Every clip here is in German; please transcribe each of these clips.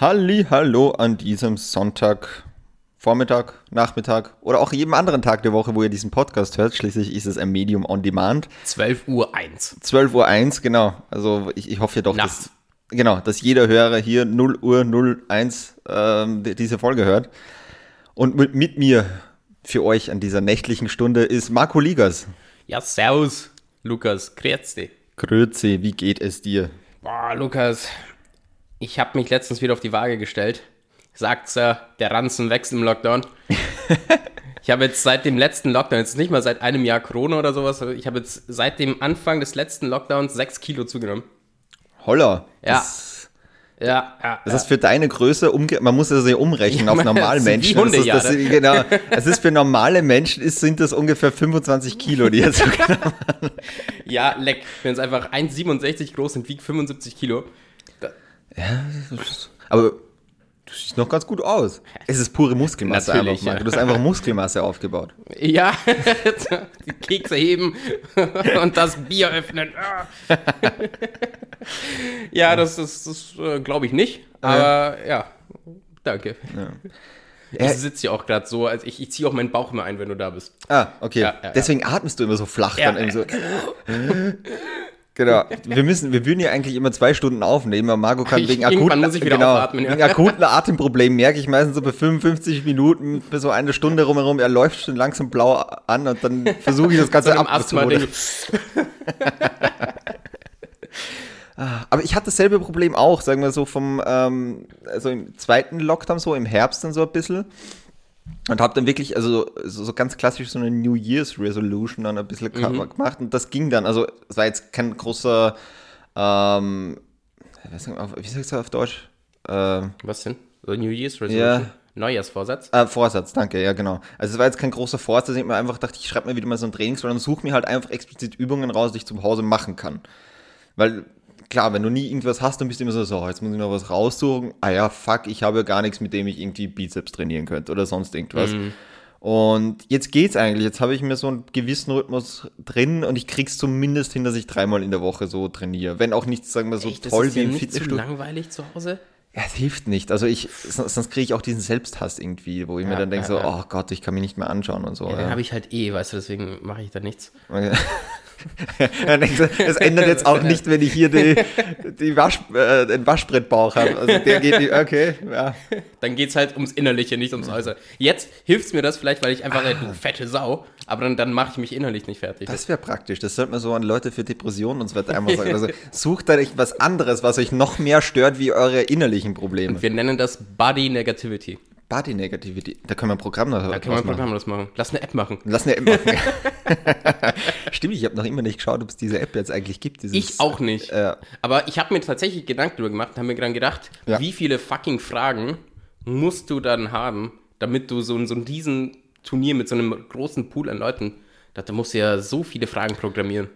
Halli, hallo an diesem Sonntag, Vormittag, Nachmittag oder auch jedem anderen Tag der Woche, wo ihr diesen Podcast hört. Schließlich ist es ein Medium on Demand. 12 Uhr 1. 12 Uhr 1, genau. Also ich, ich hoffe ja doch, dass, genau, dass jeder Hörer hier 0 Uhr 01 ähm, die- diese Folge hört. Und mit, mit mir für euch an dieser nächtlichen Stunde ist Marco Ligas. Ja, servus, Lukas, grüezi. Grüezi, wie geht es dir? Boah, Lukas, ich habe mich letztens wieder auf die Waage gestellt. Sagt's ja, der Ranzen wächst im Lockdown. ich habe jetzt seit dem letzten Lockdown, jetzt nicht mal seit einem Jahr Corona oder sowas, ich habe jetzt seit dem Anfang des letzten Lockdowns sechs Kilo zugenommen. Holla. Ja. Das, Ja, ja. das ist für deine Größe, umge man muss das ja umrechnen Ja, auf Normalmenschen. das sind die das, ist, das, Hundejahre. genau, das ist für normale Menschen ist, sind das ungefähr 25 Kilo, die jetzt ja, leck. Ich bin jetzt einfach 1,67 groß und wiege 75 Kilo. Aber du siehst noch ganz gut aus. Es ist pure Muskelmasse Natürlich, einfach, ja. Du hast einfach Muskelmasse aufgebaut. Ja, die Kekse heben und das Bier öffnen. Ja, das ist, das, äh, glaube ich nicht. Aber ja, danke. Ich Äh, sitze ja auch gerade so, also ich, ich ziehe auch meinen Bauch immer ein, wenn du da bist. Ah, okay. Ja, ja, ja. Deswegen atmest du immer so flach Ja. dann so. Genau. Wir müssen, wir würden ja eigentlich immer zwei Stunden aufnehmen, aber Marco kann Ich- wegen akuten, genau, aufatmen, ja. wegen akuten Atemproblemen merke ich meistens so bei 55 Minuten, bei so eine Stunde rumherum, er läuft schon langsam blau an und dann versuche ich das Ganze So Asthma abzumoderieren. Aber ich hatte dasselbe Problem auch, sagen wir so vom, ähm, also im zweiten Lockdown so, im Herbst dann so ein bisschen. Und habe dann wirklich, also so, ganz klassisch so eine New Year's Resolution dann ein bisschen Mhm. gemacht und das ging dann. Also es war jetzt kein großer, ähm, wie sagst du auf Deutsch? Ähm, Was denn? So New Year's Resolution? Ja. Neujahrsvorsatz? äh, Vorsatz, danke, ja genau. Also es war jetzt kein großer Vorsatz, dass ich mir einfach dachte, ich schreibe mir wieder mal so ein Training, sondern suche mir halt einfach explizit Übungen raus, die ich zu Hause machen kann. Weil, klar, wenn du nie irgendwas hast, dann bist du immer so, so, jetzt muss ich noch was raussuchen. Ah ja, fuck, ich habe ja gar nichts, mit dem ich irgendwie Bizeps trainieren könnte oder sonst irgendwas. Und jetzt geht's eigentlich. Jetzt habe ich mir so einen gewissen Rhythmus drin und ich krieg's zumindest hin, dass ich dreimal in der Woche so trainiere. Wenn auch nicht, sagen wir so Echt, das toll ist wie im zu Fitnessstudio. langweilig zu Hause? Ja, es hilft nicht. Also ich, sonst, kriege ich auch diesen Selbsthass irgendwie, wo ich mir Ja, dann denke ja, so, ja. oh Gott, ich kann mich nicht mehr anschauen und so. Ja, den habe ich halt eh, weißt du, deswegen mache ich da nichts. das ändert jetzt auch nicht, wenn ich hier die, die Wasch, äh, den Waschbrettbauch habe. Also der geht nicht, okay, ja. Dann geht's halt ums Innerliche, nicht ums Äußere. Jetzt hilft's mir das vielleicht, weil ich einfach, du fette Sau, aber dann, dann mache ich mich innerlich nicht fertig. Das wäre praktisch. Das sollte man so an Leute für Depressionen und so weiter einmal sagen. Also sucht da nicht was anderes, was euch noch mehr stört wie eure innerlichen Probleme. Wir nennen das Body Negativity. Body Negativity. Da können wir ein Programm noch Da können wir ein. Programm das machen. Lass eine App machen. Lass eine App machen. Stimmt, ich habe noch immer nicht geschaut, ob es diese App jetzt eigentlich gibt. Dieses, Ich auch nicht. Äh, Aber ich habe mir tatsächlich Gedanken darüber gemacht und habe mir dann gedacht, Ja. wie viele fucking Fragen musst du dann haben, damit du so, ein- so ein riesen Turnier mit so einem großen Pool an Leuten, da, da musst du ja so viele Fragen programmieren.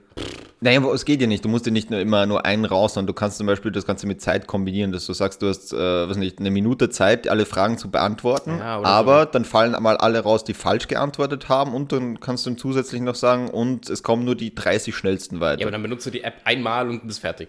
Naja, aber es geht ja nicht. Du musst ja nicht nur immer nur einen raus, sondern du kannst zum Beispiel das Ganze mit Zeit kombinieren, dass du sagst, du hast, äh, was nicht, eine Minute Zeit, alle Fragen zu beantworten. Ja, oder so. aber dann fallen einmal alle raus, die falsch geantwortet haben und dann kannst du zusätzlich noch sagen, und es kommen nur die 30 schnellsten weiter. Ja, aber dann benutzt du die App einmal und bist fertig.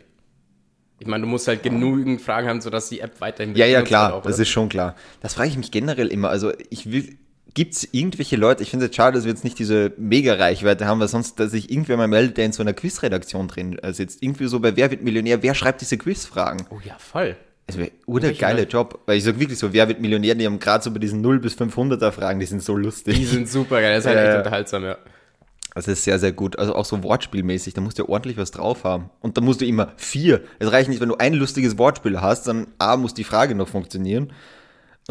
Ich meine, du musst halt genügend Fragen haben, sodass die App weiterhin Ja, ja, klar, auch, das ist schon klar. Das frage ich mich generell immer. Also, ich will, gibt es irgendwelche Leute, ich finde es schade, dass wir jetzt nicht diese Mega-Reichweite haben, weil sonst, dass sich irgendwer mal meldet, der in so einer Quizredaktion drin äh, sitzt. Irgendwie so bei Wer wird Millionär, wer schreibt diese Quizfragen? Oh ja, voll. Wäre oder Welche geile Leute? Job. Weil ich sage wirklich so, wer wird Millionär, die haben gerade so bei diesen 0 bis 500er Fragen, die sind so lustig. Die sind super geil, das ist halt Ja, echt unterhaltsam, ja. Das ist sehr, sehr gut. Also auch so wortspielmäßig, da musst du ja ordentlich was drauf haben. Und da musst du immer vier. Es reicht nicht, wenn du ein lustiges Wortspiel hast, dann A muss die Frage noch funktionieren.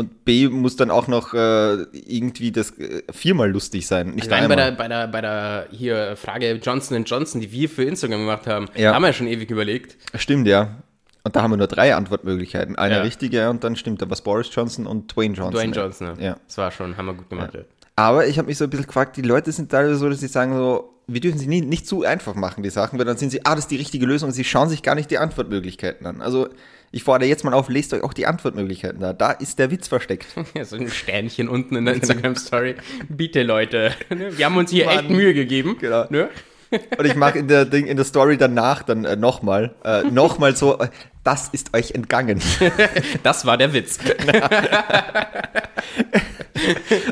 Und B muss dann auch noch äh, irgendwie das äh, viermal lustig sein. Nicht Allein bei der, bei der, bei der hier Frage Johnson Johnson, die wir für Instagram gemacht haben, Ja. haben wir ja schon ewig überlegt. Stimmt, ja. Und da haben wir nur drei Antwortmöglichkeiten. Eine Ja. richtige und dann stimmt da was Boris Johnson und Dwayne Johnson. Dwayne Johnson, ja. Ja. Das war schon, haben wir gut gemacht. Ja. Aber ich habe mich so ein bisschen gefragt, die Leute sind teilweise so, dass sie sagen so, wir dürfen sie nie, nicht zu einfach machen, die Sachen, weil dann sind sie, ah, das ist die richtige Lösung und sie schauen sich gar nicht die Antwortmöglichkeiten an. Also ich fordere jetzt mal auf, lest euch auch die Antwortmöglichkeiten da. Da ist der Witz versteckt. Ja, so ein Sternchen unten in der Instagram-Story. Bitte, Leute. Wir haben uns hier Mann. echt Mühe gegeben. Genau. Ne? Und ich mache in der, Ding, in der Story danach dann äh, nochmal, äh, nochmal so, äh, das ist euch entgangen. Das war der Witz.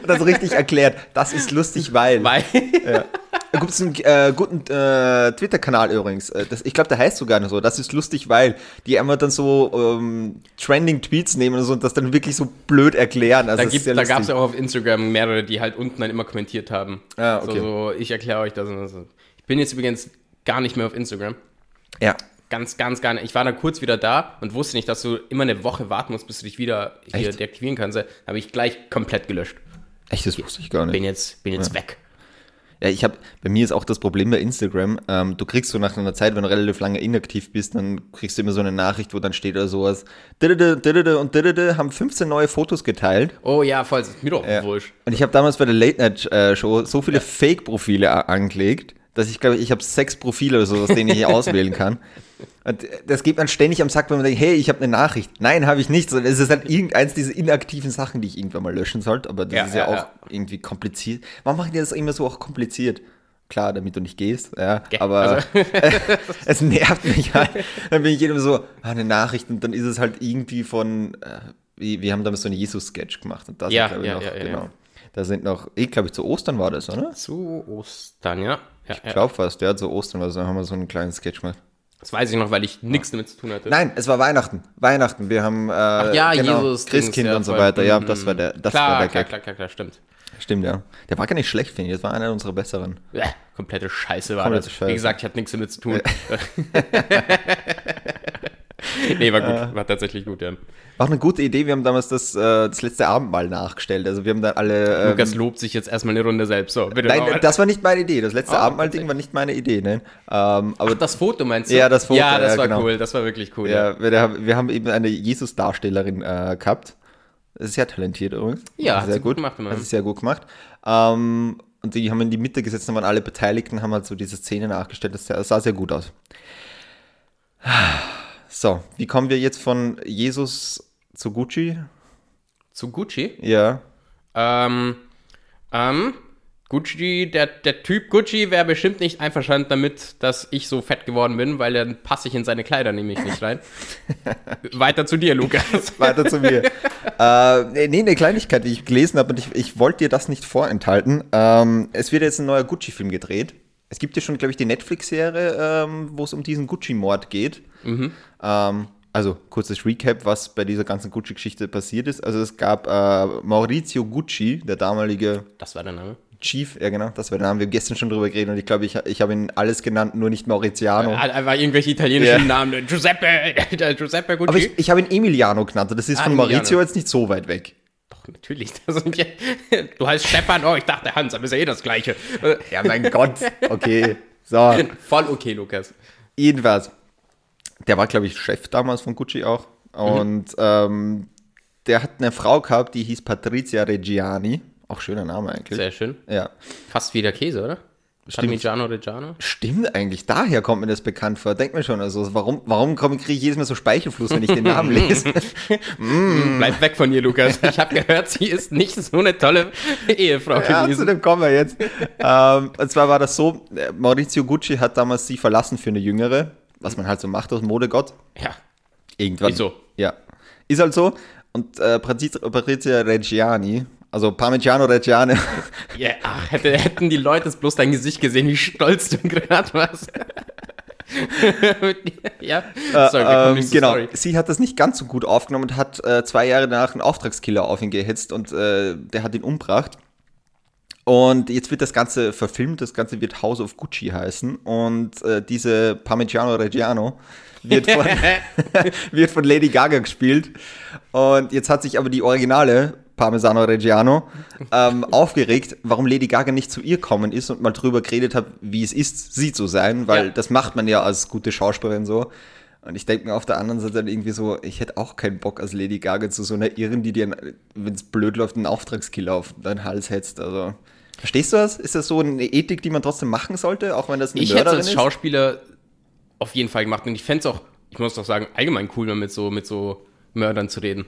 Und das richtig erklärt, das ist lustig, weil. Weil, Ja. Da gibt es einen äh, guten äh, Twitter-Kanal übrigens. Äh, Das, ich glaube, der heißt sogar noch so. Das ist lustig, weil die einmal dann so ähm, Trending-Tweets nehmen und so und das dann wirklich so blöd erklären. Also da, gibt, da gab es ja auch auf Instagram mehrere, die halt unten dann immer kommentiert haben. Ah, okay. So, so ich erkläre euch das und das. Bin jetzt übrigens gar nicht mehr auf Instagram. Ja. Ganz, ganz, gar nicht. Ich war dann kurz wieder da und wusste nicht, dass du immer eine Woche warten musst, bis du dich wieder hier Echt? deaktivieren kannst. Habe ich gleich komplett gelöscht. Echt, das wusste ich gar nicht. Bin jetzt, bin jetzt weg. Ja, ich habe, bei mir ist auch das Problem bei Instagram, ähm, du kriegst so nach einer Zeit, wenn du relativ lange inaktiv bist, dann kriegst du immer so eine Nachricht, wo dann steht oder sowas, didede, didede und didede haben 15 neue Fotos geteilt. Oh ja, voll, ist mir doch Ja. wurscht. Und ich habe damals bei der Late Night äh, Show so viele Fake-Profile a- angelegt, dass ich glaube, ich habe sechs Profile oder so, aus denen ich auswählen kann. Und das geht man ständig am Sack, wenn man denkt, hey, ich habe eine Nachricht. Nein, habe ich nicht. Sondern es ist halt irgendeins dieser inaktiven Sachen, die ich irgendwann mal löschen sollte. Aber das Ja, ist ja, ja, auch ja. irgendwie kompliziert. Warum machen die das immer so auch kompliziert? Klar, damit du nicht gehst, ja. Gell, Aber also- es nervt mich halt. Dann bin ich jedem so, ah, eine Nachricht und dann ist es halt irgendwie von, äh, wir, wir haben damals so einen Jesus-Sketch gemacht und da Ja, sind, glaube ich, noch, genau. Da sind noch, ich glaube, zu Ostern war das, oder? Zu Ostern, ja. Ja, Ich ja. glaube fast, ja, zu Ostern war das, da haben wir so einen kleinen Sketch gemacht. Das weiß ich noch, weil ich nichts damit zu tun hatte. Nein, es war Weihnachten. Weihnachten. Wir haben äh, Ach ja, genau, Jesus. Christkind und so weiter. Ja, Mhm, das war der, das klar, war der klar, Gag. klar, klar, klar, stimmt. Stimmt, ja. Der war gar nicht schlecht, finde ich. Das war einer unserer besseren. Bäh, komplette Scheiße war Komplette das. Scheiße. Wie gesagt, ich hatte nichts damit zu tun. nee, war gut. War tatsächlich gut, ja. War eine gute Idee. Wir haben damals das, äh, das letzte Abendmahl nachgestellt. Also wir haben da alle. Ähm, Lukas lobt sich jetzt erstmal eine Runde selbst. So, bitte nein, nochmal. das war nicht meine Idee. Das letzte Oh, Abendmahl-Ding war nicht meine Idee, ne? Ähm, aber das Foto meinst du? Ja, das Foto, Ja, das ja, war genau. cool. Das war wirklich cool. Ja, ja, wir, haben- wir haben eben eine Jesus-Darstellerin äh, gehabt. Sehr talentiert übrigens. Ja, hat sehr sie gut gemacht. Hat sehr gut gemacht. Ähm, und die haben in die Mitte gesetzt und waren alle Beteiligten, haben halt so diese Szene nachgestellt. Das sah sehr gut aus. So, wie kommen wir jetzt von Jesus zu Gucci? Zu Gucci. Ja. Ähm, ähm, Gucci, der, der Typ Gucci wäre bestimmt nicht einverstanden damit, dass ich so fett geworden bin, weil dann passe ich in seine Kleider nämlich nicht rein. Weiter zu dir, Lukas. Weiter zu mir. äh, nee, eine Kleinigkeit, die ich gelesen habe und ich, ich wollte dir das nicht vorenthalten. Ähm, es wird jetzt ein neuer Gucci-Film gedreht. Es gibt ja schon, glaube ich, die Netflix-Serie, ähm, wo es um diesen Gucci-Mord geht. Ähm, also, kurzes Recap, was bei dieser ganzen Gucci-Geschichte passiert ist. Also, es gab äh, Maurizio Gucci, der damalige Das war der Name. Chief, ja genau, das war der Name. Wir haben gestern schon drüber geredet und ich glaube, ich, ich habe ihn alles genannt, nur nicht Mauriziano. Einfach irgendwelche italienischen Ja. Namen. Giuseppe, Giuseppe Gucci. Aber ich, ich habe ihn Emiliano genannt und das ist Ah, von Emiliano. Maurizio jetzt nicht so weit weg. Doch, natürlich. Ja, du heißt Stefan, oh, ich dachte Hans, aber ist ja eh das Gleiche. Ja, mein Gott. Okay, so. Voll okay, Lukas. Jedenfalls, der war, glaube ich, Chef damals von Gucci auch. Und ähm, der hat eine Frau gehabt, die hieß Patrizia Reggiani. Auch schöner Name eigentlich. Sehr schön. Ja. Fast wie der Käse, oder? Parmigiano Reggiano. Stimmt eigentlich, daher kommt mir das bekannt vor. Denk mir schon, also warum, warum kriege ich jedes Mal so Speichelfluss, wenn ich den Namen lese? Bleib weg von ihr, Lukas. Ich habe gehört, sie ist nicht so eine tolle Ehefrau ja, zu gewesen. dem kommen wir jetzt. ähm, und zwar war das so, äh, Maurizio Gucci hat damals sie verlassen für eine jüngere, was man halt so macht aus Modegott. Ja, Irgendwann. Ist so. Ja. Ist halt so. Und äh, Patrizia Reggiani, also Parmigiano Reggiani, ja ach, hätte, hätten die Leute bloß dein Gesicht gesehen, wie stolz du gerade warst. ja, sorry, wir kommen ähm, genau, Story. sie hat das nicht ganz so gut aufgenommen und hat äh, zwei Jahre danach einen Auftragskiller auf ihn gehetzt und äh, der hat ihn umgebracht. Und jetzt wird das Ganze verfilmt, das Ganze wird House of Gucci heißen und äh, diese Parmigiano Reggiano wird von, wird von Lady Gaga gespielt. Und jetzt hat sich aber die originale Parmesano Reggiano ähm, aufgeregt, warum Lady Gaga nicht zu ihr kommen ist und mal drüber geredet hat, wie es ist, sie zu sein, weil Ja. das macht man ja als gute Schauspielerin so. Und ich denke mir auf der anderen Seite dann irgendwie so, ich hätte auch keinen Bock als Lady Gaga zu so einer Irren, die dir, wenn es blöd läuft, einen Auftragskiller auf deinen Hals hetzt. Also, verstehst du das? Ist das so eine Ethik, die man trotzdem machen sollte, auch wenn das eine Ich hätte es Mörderin als ist? Schauspieler auf jeden Fall gemacht und ich fände es auch, ich muss doch sagen, allgemein cool, mit so, mit so Mördern zu reden.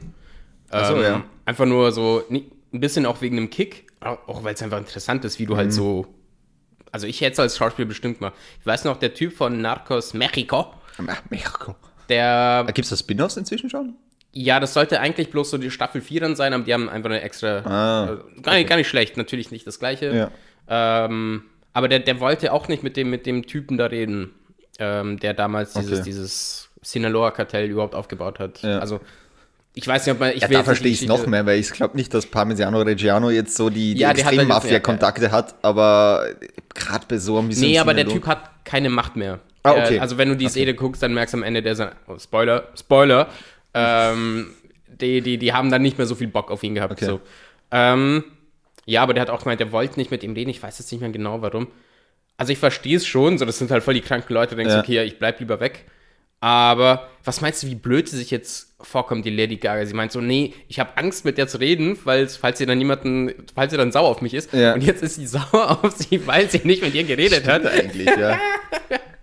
Ach so, ja. Einfach nur so, ein bisschen auch wegen dem Kick, auch weil es einfach interessant ist, wie du Mhm. halt so also ich hätte es als Schauspieler bestimmt mal. Ich weiß noch, der Typ von Narcos Mexico, Ach, Mexiko. der, Gibt es da Spin-offs inzwischen schon? ja, das sollte eigentlich bloß so die Staffel 4 dann sein, aber die haben einfach eine extra, Ah, äh, gar, nicht, gar nicht schlecht, natürlich nicht das gleiche. Ja. Ähm, aber der, der wollte auch nicht mit dem, mit dem Typen da reden, ähm, der damals dieses, Okay. dieses Sinaloa-Kartell überhaupt aufgebaut hat. Ja. Also, ich weiß nicht, ob man. Ich Ja, da verstehe die ich es noch mehr, weil ich glaube nicht, dass Parmigiano Reggiano jetzt so die, die Ja, extremen halt jetzt- Mafia-Kontakte hat, aber gerade bei so ein bisschen. Nee, aber der Typ hat keine Macht mehr. Ah, okay. Also wenn du die Szene guckst, dann merkst du am Ende, der ist ein, oh, Spoiler, Spoiler, ähm, die, die, die haben dann nicht mehr so viel Bock auf ihn gehabt. Okay. So. Ähm, ja, aber der hat auch gemeint, der wollte nicht mit ihm reden. Ich weiß jetzt nicht mehr genau, warum. Also ich verstehe es schon, so das sind halt voll die kranken Leute, denkst Ja. okay, ja, ich bleib lieber weg. Aber was meinst du, wie blöd sie sich jetzt vorkommt, die Lady Gaga? Sie meint so, nee, ich habe Angst mit der zu reden, weil falls sie dann niemanden, falls sie dann sauer auf mich ist. Ja. Und jetzt ist sie sauer auf sie, weil sie nicht mit ihr geredet hat. eigentlich, ja.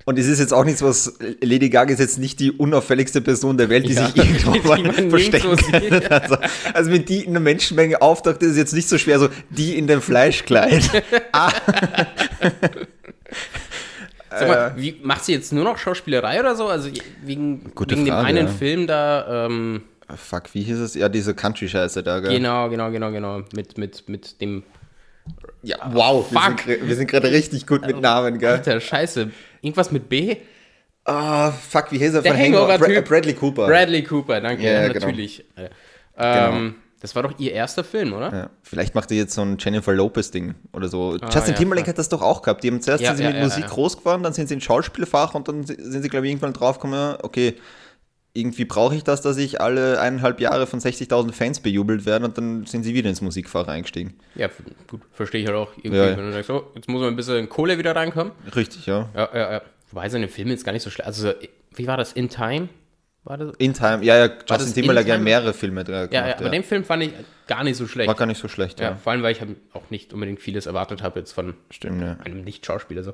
Und es ist jetzt auch nichts, was Lady Gaga ist jetzt nicht die unauffälligste Person der Welt, die Ja, sich irgendwo mal verstecken kann. Also, also wenn die in einer Menschenmenge auftaucht, ist es jetzt nicht so schwer, so die in dem Fleischkleid. ah, Sag mal, wie, macht sie jetzt nur noch Schauspielerei oder so? Also wegen, wegen Frage, dem einen ja. Film da, ähm, fuck, wie hieß es? Ja, diese Country-Scheiße da, gell? genau, genau, genau, genau, mit, mit, mit dem, Ja, wow, wir Fuck. wir sind gerade richtig gut mit Namen, gell? Alter, scheiße, irgendwas mit B? Ah, fuck, wie hieß er Der Hangover? Hangover-Typ. Bra- Bradley Cooper. Bradley Cooper, danke, Ja, ja, ja, genau. natürlich. Äh, Ähm, Das war doch ihr erster Film, oder? Ja, vielleicht macht er jetzt so ein Jennifer Lopez-Ding oder so. Justin Ah, ja, Timberlake klar. hat das doch auch gehabt. Die haben zuerst Ja, sind sie mit Musik groß geworden, dann sind sie in Schauspielfach und dann sind sie, glaube ich, irgendwann draufgekommen, okay, irgendwie brauche ich das, dass ich alle eineinhalb Jahre von 60.000 Fans bejubelt werde und dann sind sie wieder ins Musikfach eingestiegen. Ja, gut, verstehe ich halt auch irgendwie, Ja, ja. wenn du sagst, oh, jetzt muss mal ein bisschen Kohle wieder reinkommen. Richtig, ja. Ja, ja, ja. Wobei seine Filme jetzt gar nicht so schlecht. Also, wie war das? In Time? War das? In Time, ja, ja, Justin Timberlake hat mehrere Filme da gemacht. Ja, ja, aber den Film fand ich gar nicht so schlecht. War gar nicht so schlecht, ja. ja, vor allem, weil ich halt auch nicht unbedingt vieles erwartet habe jetzt von Stimmt, ja. einem Nicht-Schauspieler. So.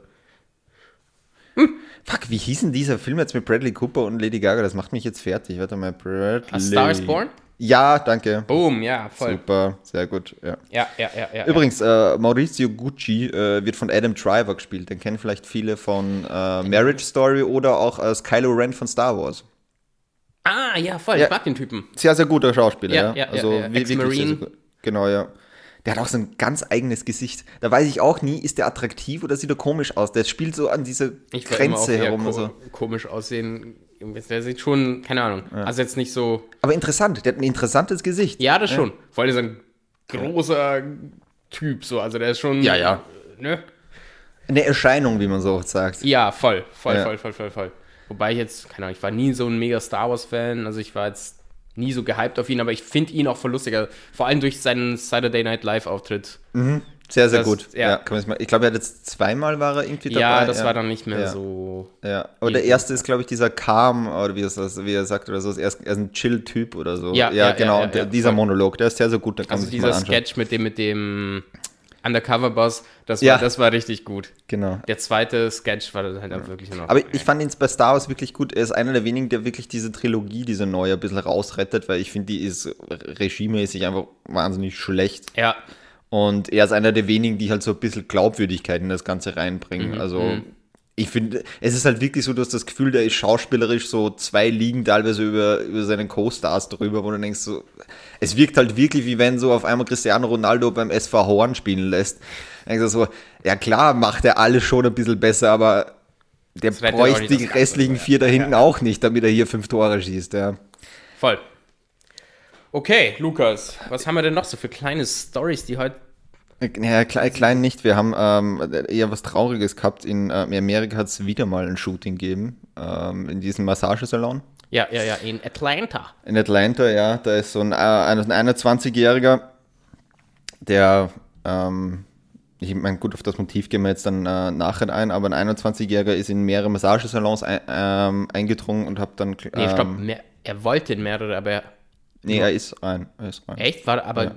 Fuck, wie hieß denn dieser Film jetzt mit Bradley Cooper und Lady Gaga? Das macht mich jetzt fertig. Warte mal, Bradley. A Star is Born? Ja, danke. Boom, ja, voll. Super, sehr gut, ja. Ja, ja, ja, ja. Übrigens, äh, Maurizio Gucci äh, wird von Adam Driver gespielt. Den kennen vielleicht viele von äh, Marriage Story oder auch als Kylo Ren von Star Wars. Ah, ja, voll. Ja. Ich mag den Typen. Sehr, sehr guter Schauspieler, ja. Ja, also ja, ja. wi- wirklich sehr, sehr. Genau, ja. Der hat auch so ein ganz eigenes Gesicht. Da weiß ich auch nie, ist der attraktiv oder sieht er komisch aus? Der spielt so an dieser Ich Grenze herum. ko Also. komisch aussehen. Der sieht schon, keine Ahnung. Also jetzt nicht so. Aber interessant, der hat ein interessantes Gesicht. Ja, das schon. Vor allem ist er ein großer Typ, so. Also der ist schon. Ja, ja. Ne? Eine Erscheinung, wie man so oft sagt. Ja, voll, voll, voll, voll, voll, voll. Wobei ich jetzt, keine Ahnung, ich war nie so ein mega Star Wars-Fan, also ich war jetzt nie so gehypt auf ihn, aber ich finde ihn auch voll lustiger. Vor allem durch seinen Saturday Night Live-Auftritt. Sehr, sehr Das- gut. ja. Ja. mal, ich glaube, er hat jetzt zweimal war er irgendwie dabei. Ja, das war dann nicht mehr Ja. so. Ja, aber der erste ist, glaube ich, dieser Calm, oder wie, es, wie er sagt oder so, er ist, er ist ein Chill-Typ oder so. Ja, ja, genau. ja, ja, und der, ja, dieser. Monolog, der ist sehr, sehr gut, da kann Also man sich mal dieser anschauen. Sketch mit dem, mit dem Undercover-Boss, das, war- Ja. das war richtig gut. Genau. Der zweite Sketch war halt auch wirklich noch. Aber ich fand ihn bei Star Wars wirklich gut. Er ist einer der wenigen, der wirklich diese Trilogie, diese neue, ein bisschen rausrettet, weil ich finde, die ist regiemäßig einfach wahnsinnig schlecht. ja, Und er ist einer der wenigen, die halt so ein bisschen Glaubwürdigkeit in das Ganze Mhm, reinbringen. also ich finde, es ist halt wirklich so, du hast das Gefühl, der ist schauspielerisch so zwei Ligen teilweise über, über seinen Co-Stars drüber, wo du denkst so, es wirkt halt wirklich, wie wenn so auf einmal Cristiano Ronaldo beim SV Horn spielen lässt. Du so, ja klar, macht er alles schon ein bisschen besser, aber der bräuchte die Ganze, restlichen ja. vier da hinten auch nicht, damit er hier fünf Tore schießt, ja. voll. Okay, Lukas, was haben wir denn noch so für kleine Stories, die heute. Ja, klein, klein nicht. Wir haben ähm, eher was Trauriges gehabt. In ähm, Amerika hat es wieder mal ein Shooting gegeben, ähm, in diesem Massagesalon. Ja, ja, ja, in Atlanta. In Atlanta, ja, da ist so ein, äh, ein 21-Jähriger, der, ähm, ich meine, gut, auf das Motiv gehen wir jetzt dann äh, nachher ein, aber ein 21-Jähriger ist in mehrere Massagesalons ein, ähm, eingedrungen und hat dann. Nee, stopp, ähm, er wollte in mehrere, aber er, Nee, er ist rein. Er ist rein. echt war, aber Ja.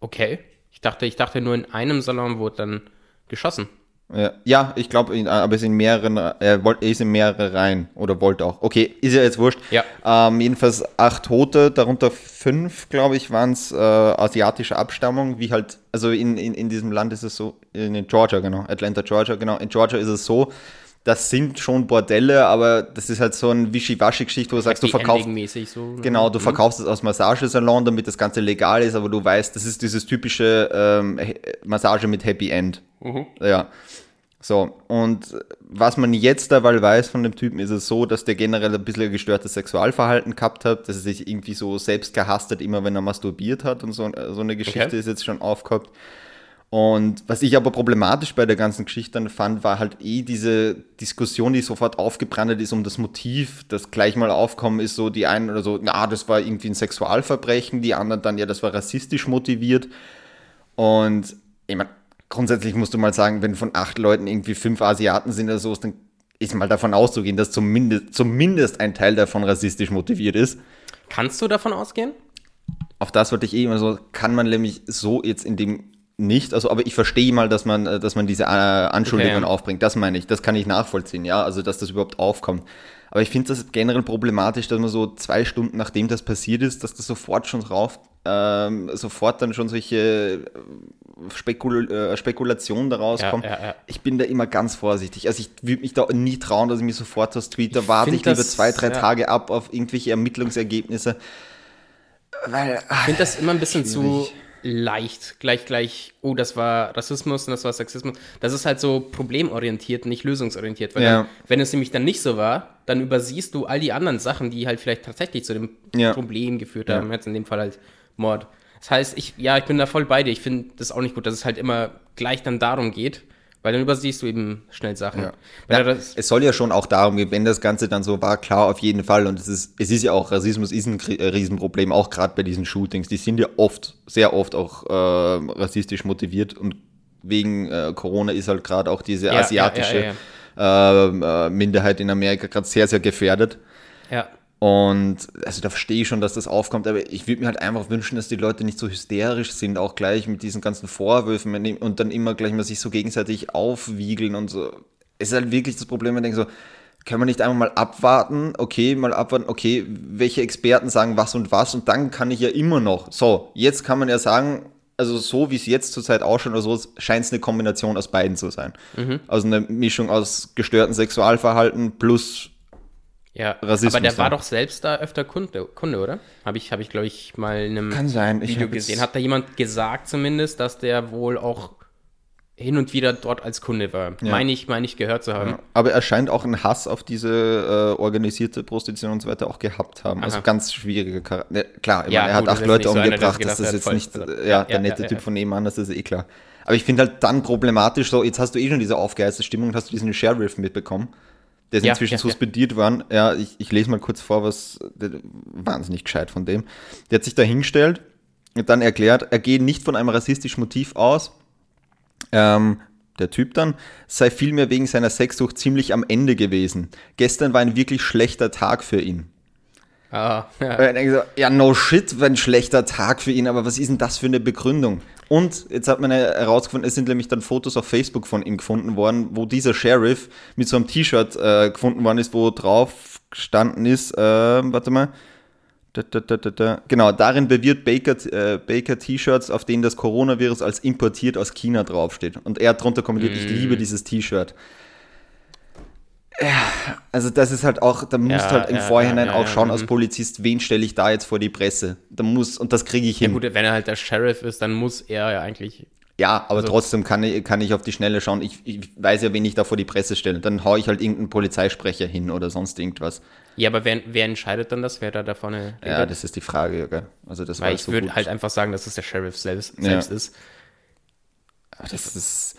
okay. Ich dachte, ich dachte nur in einem Salon wurde dann geschossen. Ja, ja ich glaube, aber es in mehreren, er, ist in mehrere Reihen oder wollte auch. Okay, ist ja jetzt wurscht. Ja. Ähm, jedenfalls acht Tote, darunter fünf, glaube ich, waren es äh, asiatische Abstammung, wie halt, also in, in, in diesem Land ist es so, in Georgia, genau, Atlanta, Georgia, genau, in Georgia ist es so, das sind schon Bordelle, aber das ist halt so ein Wischiwaschi-Geschichte, wo du sagst, du verkaufst. So, ne? Genau, du mhm. verkaufst es aus Massagesalon, damit das Ganze legal ist, aber du weißt, das ist dieses typische ähm, Massage mit Happy End. Mhm. Ja. So, und was man jetzt dabei weiß von dem Typen, ist es so, dass der generell ein bisschen ein gestörtes Sexualverhalten gehabt hat, dass er sich irgendwie so selbst gehasst hat, immer wenn er masturbiert hat und so, so eine Geschichte okay. ist jetzt schon aufgehabt. Und was ich aber problematisch bei der ganzen Geschichte dann fand, war halt eh diese Diskussion, die sofort aufgebrannt ist um das Motiv, das gleich mal aufkommen ist, so die einen oder so, na, das war irgendwie ein Sexualverbrechen, die anderen dann, ja, das war rassistisch motiviert. Und ich meine, grundsätzlich musst du mal sagen, wenn von acht Leuten irgendwie fünf Asiaten sind oder so, dann ist mal davon auszugehen, dass zumindest, zumindest ein Teil davon rassistisch motiviert ist. Kannst du davon ausgehen? Auf das wollte ich eh immer so, kann man nämlich so jetzt in dem nicht, also aber ich verstehe mal, dass man, dass man diese äh, Anschuldigungen okay. aufbringt. Das meine ich, das kann ich nachvollziehen, ja, also dass das überhaupt aufkommt. Aber ich finde das generell problematisch, dass man so zwei Stunden nachdem das passiert ist, dass das sofort schon drauf, ähm, sofort dann schon solche äh, Spekul äh, Spekulationen daraus ja, kommen. Ja, ja. Ich bin da immer ganz vorsichtig. Also ich würde mich da nie trauen, dass ich mir sofort aus Twitter warte. Ich lieber das, zwei, drei Tage ab auf irgendwelche Ermittlungsergebnisse. Weil, ich finde das immer ein bisschen schwierig. zu leicht gleich gleich, oh, das war Rassismus und das war Sexismus. Das ist halt so problemorientiert, nicht lösungsorientiert. Weil ja. dann, wenn es nämlich dann nicht so war, dann übersiehst du all die anderen Sachen, die halt vielleicht tatsächlich zu dem ja. Problem geführt haben. Ja. Jetzt in dem Fall halt Mord. Das heißt, ich, ja, ich bin da voll bei dir. Ich finde das auch nicht gut, dass es halt immer gleich dann darum geht, weil dann übersiehst du eben schnell Sachen. Ja. Ja, es soll ja schon auch darum gehen, wenn das Ganze dann so war, klar, auf jeden Fall. Und es ist, es ist ja auch, Rassismus ist ein äh, Riesenproblem, auch gerade bei diesen Shootings. Die sind ja oft, sehr oft auch äh, rassistisch motiviert und wegen äh, Corona ist halt gerade auch diese asiatische ähm, äh, Minderheit in Amerika gerade sehr, sehr gefährdet. Ja. Und also da verstehe ich schon, dass das aufkommt, aber ich würde mir halt einfach wünschen, dass die Leute nicht so hysterisch sind, auch gleich mit diesen ganzen Vorwürfen und dann immer gleich mal sich so gegenseitig aufwiegeln und so. Es ist halt wirklich das Problem, wenn ich denke so, können wir nicht einfach mal abwarten, okay, mal abwarten, okay, welche Experten sagen was und was und dann kann ich ja immer noch, so, jetzt kann man ja sagen, also so wie es jetzt zurzeit ausschaut oder so, scheint es eine Kombination aus beiden zu sein. Mhm. Also eine Mischung aus gestörten Sexualverhalten plus ja, Rassismus aber der war doch selbst da öfter Kunde, Kunde oder? Habe ich, hab ich glaube ich, mal in einem Kann sein. Video gesehen. Hat da jemand gesagt zumindest, dass der wohl auch hin und wieder dort als Kunde war. Ja. Meine ich, meine ich gehört zu haben. Ja. Aber er scheint auch einen Hass auf diese äh, organisierte Prostitution und so weiter auch gehabt haben. Also Aha. Also ganz schwierige Charakter. Ne, klar, ja, meine, er hat acht Leute umgebracht, das ist jetzt voll. nicht ja, der nette Typ von nebenan, das ist eh klar. Aber ich finde halt dann problematisch, so jetzt hast du eh schon diese aufgeheizte Stimmung, hast du diesen Sheriff mitbekommen der ist ja, inzwischen ja, suspendiert ja. worden. Ja, ich, ich lese mal kurz vor, was wahnsinnig gescheit von dem. Der hat sich da hingestellt und dann erklärt, er gehe nicht von einem rassistischen Motiv aus. Ähm, der Typ dann, sei vielmehr wegen seiner Sexsucht ziemlich am Ende gewesen. Gestern war ein wirklich schlechter Tag für ihn. Ah, ja. So, ja, no shit, war ein schlechter Tag für ihn, aber was ist denn das für eine Begründung? Und jetzt hat man herausgefunden, es sind nämlich dann Fotos auf Facebook von ihm gefunden worden, wo dieser Sheriff mit so einem T-Shirt äh, gefunden worden ist, wo drauf gestanden ist, äh, warte mal, da, da, da, genau, darin bewirbt Baker, äh, Baker T-Shirts, auf denen das Coronavirus als importiert aus China draufsteht. Und er hat drunter kommentiert, mm. ich liebe dieses T-Shirt. Ja, also das ist halt auch, da musst ja, halt im ja, Vorhinein ja, auch schauen als mhm. Polizist, wen stelle ich da jetzt vor die Presse. Da muss, und das kriege ich hin. Ja gut, wenn er halt der Sheriff ist, dann muss er ja eigentlich. Ja, aber also, trotzdem kann ich, kann ich auf die Schnelle schauen. Ich, ich weiß ja, wen ich da vor die Presse stelle. Dann haue ich halt irgendeinen Polizeisprecher hin oder sonst irgendwas. Ja, aber wer, wer entscheidet dann das, wer da, da vorne Ja, das ist die Frage, gell? Also das Weil ich so würde halt einfach sagen, dass es der Sheriff selbst, selbst ist. Das ist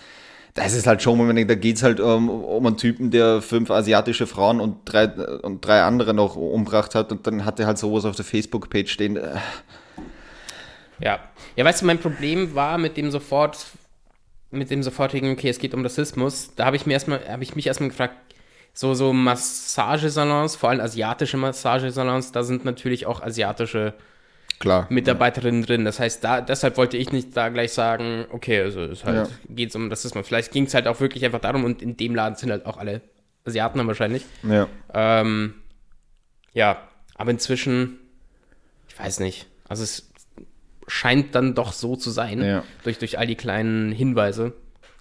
das ist halt schon, da geht es halt um, um einen Typen, der fünf asiatische Frauen und drei, und drei andere noch umgebracht hat und dann hat er halt sowas auf der Facebook-Page stehen. Ja. Ja, weißt du, mein Problem war mit dem sofort, mit dem sofortigen, okay, es geht um Rassismus, da habe ich mir erstmal, habe ich mich erstmal gefragt, so, so Massagesalons, vor allem asiatische Massagesalons, da sind natürlich auch asiatische Klar. Mitarbeiterinnen drin. Das heißt, da, deshalb wollte ich nicht da gleich sagen, okay, also es halt, Ja. geht es um Rassismus. Vielleicht ging es halt auch wirklich einfach darum und in dem Laden sind halt auch alle Asiaten dann wahrscheinlich. Ja. Ähm, ja, aber inzwischen, ich weiß nicht. Also es scheint dann doch so zu sein, Ja. durch, durch all die kleinen Hinweise.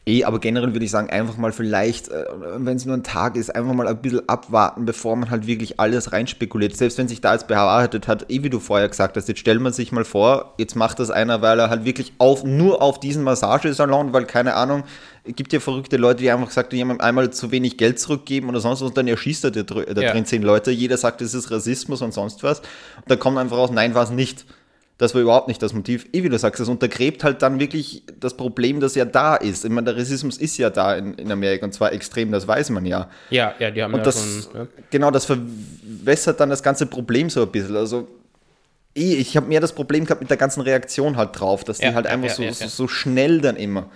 Eh, aber generell würde ich sagen, einfach mal vielleicht, äh, wenn es nur ein Tag ist, einfach mal ein bisschen abwarten, bevor man halt wirklich alles reinspekuliert. Selbst wenn sich da jetzt bewahrheitet hat, eh wie du vorher gesagt hast, jetzt stellt man sich mal vor, jetzt macht das einer, weil er halt wirklich auf, nur auf diesen Massagesalon, weil keine Ahnung, es gibt ja verrückte Leute, die einfach gesagt, die haben einmal zu wenig Geld zurückgeben oder sonst was und dann erschießt er da, dr- da Ja. drin zehn Leute. Jeder sagt, das ist Rassismus und sonst was. Und dann kommt einfach raus, nein, war es nicht. Das war überhaupt nicht das Motiv. Eh, wie du sagst, das untergräbt halt dann wirklich das Problem, das ja da ist. Ich meine, der Rassismus ist ja da in, in Amerika und zwar extrem, das weiß man ja. Ja, ja, die haben Und ja das, schon. Ja. genau, das verwässert dann das ganze Problem so ein bisschen. Also, eh, ich habe mehr das Problem gehabt mit der ganzen Reaktion halt drauf, dass die Ja, halt ja, einfach so, so, so schnell dann immer.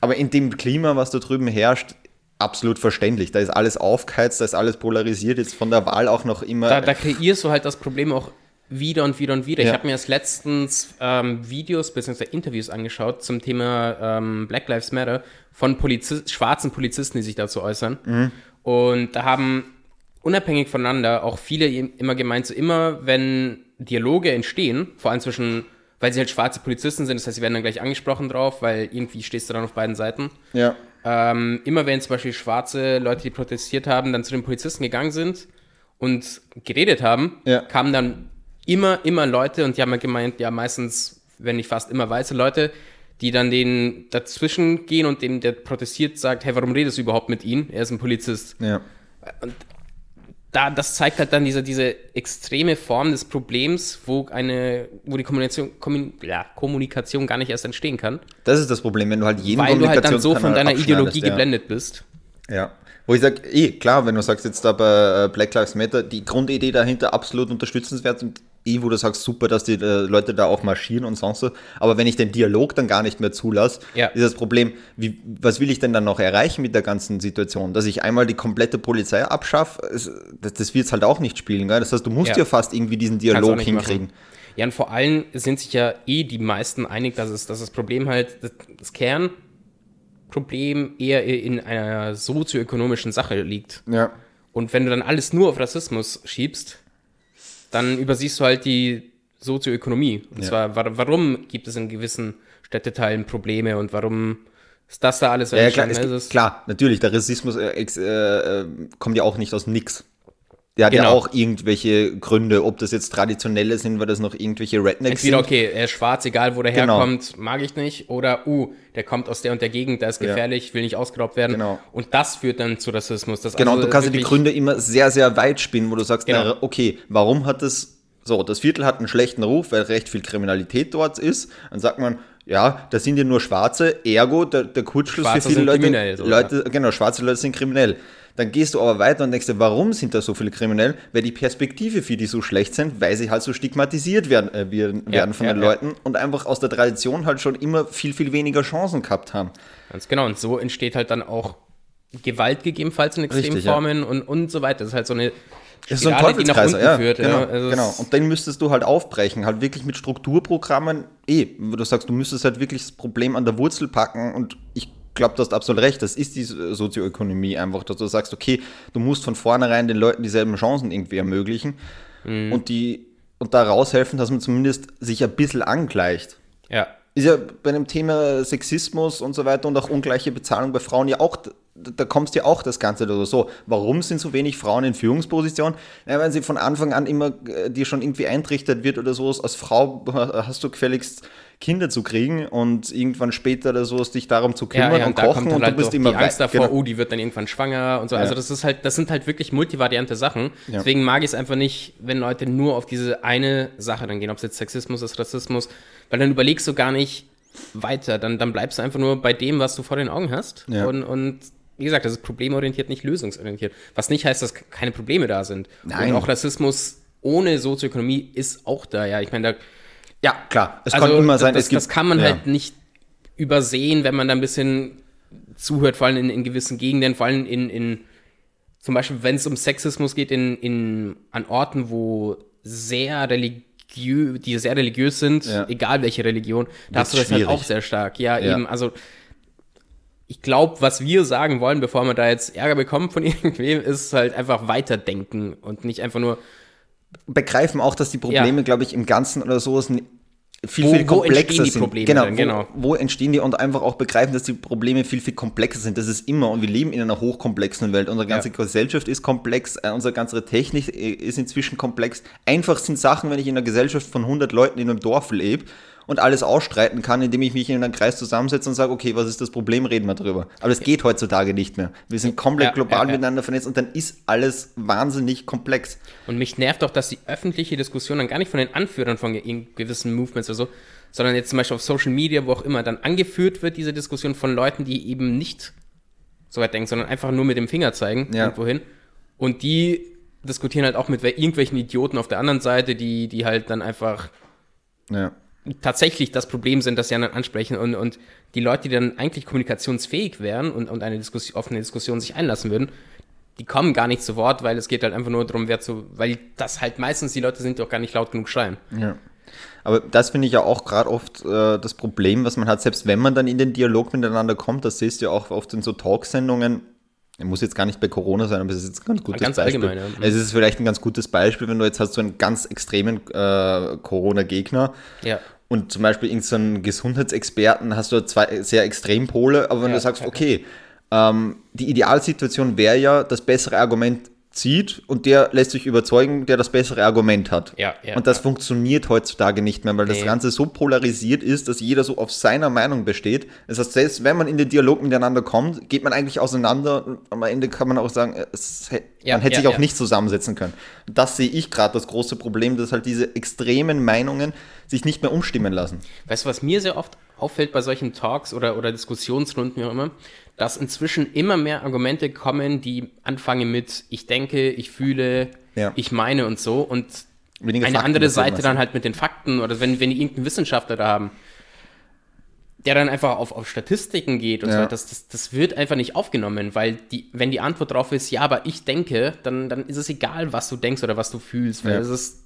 Aber in dem Klima, was da drüben herrscht, absolut verständlich. Da ist alles aufgeheizt, da ist alles polarisiert, jetzt von der Wahl auch noch immer. Da, da kreierst du halt das Problem auch wieder und wieder und wieder. Ich Ja. habe mir erst letztens ähm, Videos bzw. Interviews angeschaut zum Thema ähm, Black Lives Matter von Polizist, schwarzen Polizisten, die sich dazu äußern. Mhm. Und da haben unabhängig voneinander auch viele im- immer gemeint, so immer wenn Dialoge entstehen, vor allem zwischen, weil sie halt schwarze Polizisten sind, das heißt, sie werden dann gleich angesprochen drauf, weil irgendwie stehst du dann auf beiden Seiten. ja. Ähm, immer wenn zum Beispiel schwarze Leute, die protestiert haben, dann zu den Polizisten gegangen sind und geredet haben, Ja. kamen dann immer, immer Leute und die haben ja gemeint, ja meistens, wenn nicht fast immer weiße Leute, die dann denen dazwischen gehen und dem, der protestiert, sagt, hey, warum redest du überhaupt mit ihm? Er ist ein Polizist. ja. Da, das zeigt halt dann diese, diese extreme Form des Problems, wo eine, wo die Kommunikation, Kommun, ja, Kommunikation gar nicht erst entstehen kann, Das ist das Problem, wenn du halt jeden weil du halt dann so von deiner Ideologie ja. geblendet bist. Ja. Wo ich sage, eh, klar, wenn du sagst jetzt da bei äh, Black Lives Matter, die Grundidee dahinter absolut unterstützenswert und eh, wo du sagst, super, dass die äh, Leute da auch marschieren und sonst so. Aber wenn ich den Dialog dann gar nicht mehr zulasse, Ja. ist das Problem, wie, was will ich denn dann noch erreichen mit der ganzen Situation? Dass ich einmal die komplette Polizei abschaffe, das, das wird es halt auch nicht spielen. Gell? Das heißt, du musst Ja. ja, fast irgendwie diesen Dialog hinkriegen. machen. Ja, und vor allem sind sich ja eh die meisten einig, dass, es, dass das Problem halt, das, das Kernproblem eher in einer sozioökonomischen Sache liegt. Ja. Und wenn du dann alles nur auf Rassismus schiebst, dann übersiehst du halt die Sozioökonomie. Und Ja. zwar, wa- warum gibt es in gewissen Städteteilen Probleme und warum ist das da alles Ja, ja, klar, entstanden? es, klar, natürlich, der Rassismus äh, äh, äh, kommt ja auch nicht aus nix. Der hat ja Genau. auch irgendwelche Gründe, ob das jetzt traditionelle sind, weil das noch irgendwelche Rednecks Entweder, sind. okay, er ist schwarz, egal wo der Genau. herkommt, mag ich nicht. Oder, uh, der kommt aus der und der Gegend, der ist Ja. gefährlich, will nicht ausgeraubt werden. Genau. Und das führt dann zu Rassismus. Das Genau, also und du kannst ja die Gründe immer sehr, sehr weit spinnen, wo du sagst, Genau. na, okay, warum hat das, so, das Viertel hat einen schlechten Ruf, weil recht viel Kriminalität dort ist. Dann sagt man, ja, das sind ja nur Schwarze, ergo, der, der Kurzschluss Schwarze für viele Leute, kriminell, so, Leute, genau, schwarze Leute sind kriminell. Dann gehst du aber weiter und denkst dir, warum sind da so viele kriminell? Weil die Perspektive für die so schlecht sind, weil sie halt so stigmatisiert werden, äh, werden, Ja, von ja, den. Leuten und einfach aus der Tradition halt schon immer viel, viel weniger Chancen gehabt haben. Ganz genau. Und so entsteht halt dann auch Gewalt gegebenenfalls in Richtig, Extremformen und, und so weiter. Das ist halt so eine Das ist so ein Teufelskreis, unten ja, führt. genau, ja. Also genau. Und den müsstest du halt aufbrechen, halt wirklich mit Strukturprogrammen. Eh, wo du sagst, du müsstest halt wirklich das Problem an der Wurzel packen und ich glaube, du hast absolut recht, das ist die Sozioökonomie einfach, dass du sagst, okay, du musst von vornherein den Leuten dieselben Chancen irgendwie ermöglichen Mhm. und die und da raushelfen, dass man zumindest sich ein bisschen angleicht. ja. Ist ja bei dem Thema Sexismus und so weiter und auch ungleiche Bezahlung bei Frauen ja auch, da, kommst ja auch das Ganze oder so. Warum sind so wenig Frauen in Führungspositionen? Ja, weil sie von Anfang an immer äh, dir schon irgendwie eintrichtert wird oder so, als Frau hast du gefälligst Kinder zu kriegen und irgendwann später oder so, dich darum zu Ja, kümmern ja, und und da kochen und du halt bist doch immer die Angst davor, genau. oh, die wird dann irgendwann schwanger und so. Also Ja. das ist halt, das sind halt wirklich multivariante Sachen. Ja. Deswegen mag ich es einfach nicht, wenn Leute nur auf diese eine Sache dann gehen, ob es jetzt Sexismus ist, Rassismus, weil dann überlegst du gar nicht weiter. Dann, dann bleibst du einfach nur bei dem, was du vor den Augen hast. Ja. Und, und wie gesagt, das ist problemorientiert, nicht lösungsorientiert. Was nicht heißt, dass keine Probleme da sind. Nein. Und auch Rassismus ohne Sozioökonomie ist auch da, ja. Ich meine, da Ja, klar. Es also kann immer sein, das, es gibt, das kann man ja. halt nicht übersehen, wenn man da ein bisschen zuhört, vor allem in, in gewissen Gegenden, vor allem in, in zum Beispiel, wenn es um Sexismus geht, in, in, an Orten, wo sehr die, die sehr religiös sind, Ja. egal welche Religion, da hast du das halt auch sehr stark. Ja, Ja. eben, also ich glaube, was wir sagen wollen, bevor man da jetzt Ärger bekommt von irgendwem, ist halt einfach weiterdenken und nicht einfach nur, begreifen auch, dass die Probleme, Ja. glaube ich, im Ganzen oder sowas n- viel, Wo- viel wo komplexer entstehen die sind. Probleme genau, denn? wo, Genau. wo entstehen die und einfach auch begreifen, dass die Probleme viel, viel komplexer sind. Das ist immer und wir leben in einer hochkomplexen Welt. Unsere ganze Ja. Gesellschaft ist komplex, äh, unsere ganze Technik äh, ist inzwischen komplex. Einfach sind Sachen, wenn ich in einer Gesellschaft von 100 Leuten in einem Dorf lebe und alles ausstreiten kann, indem ich mich in einem Kreis zusammensetze und sage, okay, was ist das Problem, reden wir drüber. Aber das geht heutzutage nicht mehr. Wir sind komplett Ja, global ja, ja. miteinander vernetzt und dann ist alles wahnsinnig komplex. Und mich nervt auch, dass die öffentliche Diskussion dann gar nicht von den Anführern von ge- gewissen Movements oder so, sondern jetzt zum Beispiel auf Social Media, wo auch immer, dann angeführt wird, diese Diskussion von Leuten, die eben nicht so weit denken, sondern einfach nur mit dem Finger zeigen, Ja. irgendwo hin. Und die diskutieren halt auch mit irgendwelchen Idioten auf der anderen Seite, die, die halt dann einfach Ja. Tatsächlich das Problem sind, das sie dann ansprechen und, und die Leute, die dann eigentlich kommunikationsfähig wären und, und eine Diskussion, auf eine Diskussion sich einlassen würden, die kommen gar nicht zu Wort, weil es geht halt einfach nur darum, wer zu, weil das halt meistens die Leute sind, die auch gar nicht laut genug schreien. Ja. Aber das finde ich ja auch gerade oft äh, das Problem, was man hat, selbst wenn man dann in den Dialog miteinander kommt, das siehst du ja auch oft in so Talksendungen. Muss jetzt gar nicht bei Corona sein, aber es ist jetzt ein ganz gutes Ganz Beispiel. ja. Es ist vielleicht ein ganz gutes Beispiel, wenn du jetzt hast so einen ganz extremen äh, Corona-Gegner Ja. Und zum Beispiel irgendeinen Gesundheitsexperten hast du zwei sehr Extrempole, aber wenn Ja, du sagst, okay, ähm, die Idealsituation wäre ja, das bessere Argument zieht und der lässt sich überzeugen, der das bessere Argument hat. Ja, ja, und das ja. funktioniert heutzutage nicht mehr, weil das Nee. Ganze so polarisiert ist, dass jeder so auf seiner Meinung besteht. Das heißt, selbst wenn man in den Dialog miteinander kommt, geht man eigentlich auseinander und am Ende kann man auch sagen, es, man hätte sich auch nicht zusammensetzen können. Und das sehe ich gerade das große Problem, dass halt diese extremen Meinungen sich nicht mehr umstimmen lassen. Weißt du, was mir sehr oft auffällt bei solchen Talks oder, oder Diskussionsrunden, wie auch immer, dass inzwischen immer mehr Argumente kommen, die anfangen mit ich denke, ich fühle, Ja. ich meine und so und Weniger eine Fakten andere Seite dann halt mit den Fakten oder wenn, wenn die irgendeinen Wissenschaftler da haben, der dann einfach auf, auf Statistiken geht und so Ja. weiter, das, das, das wird einfach nicht aufgenommen, weil die, wenn die Antwort drauf ist, ja, aber ich denke, dann, dann ist es egal, was du denkst oder was du fühlst, weil Ja. es ist,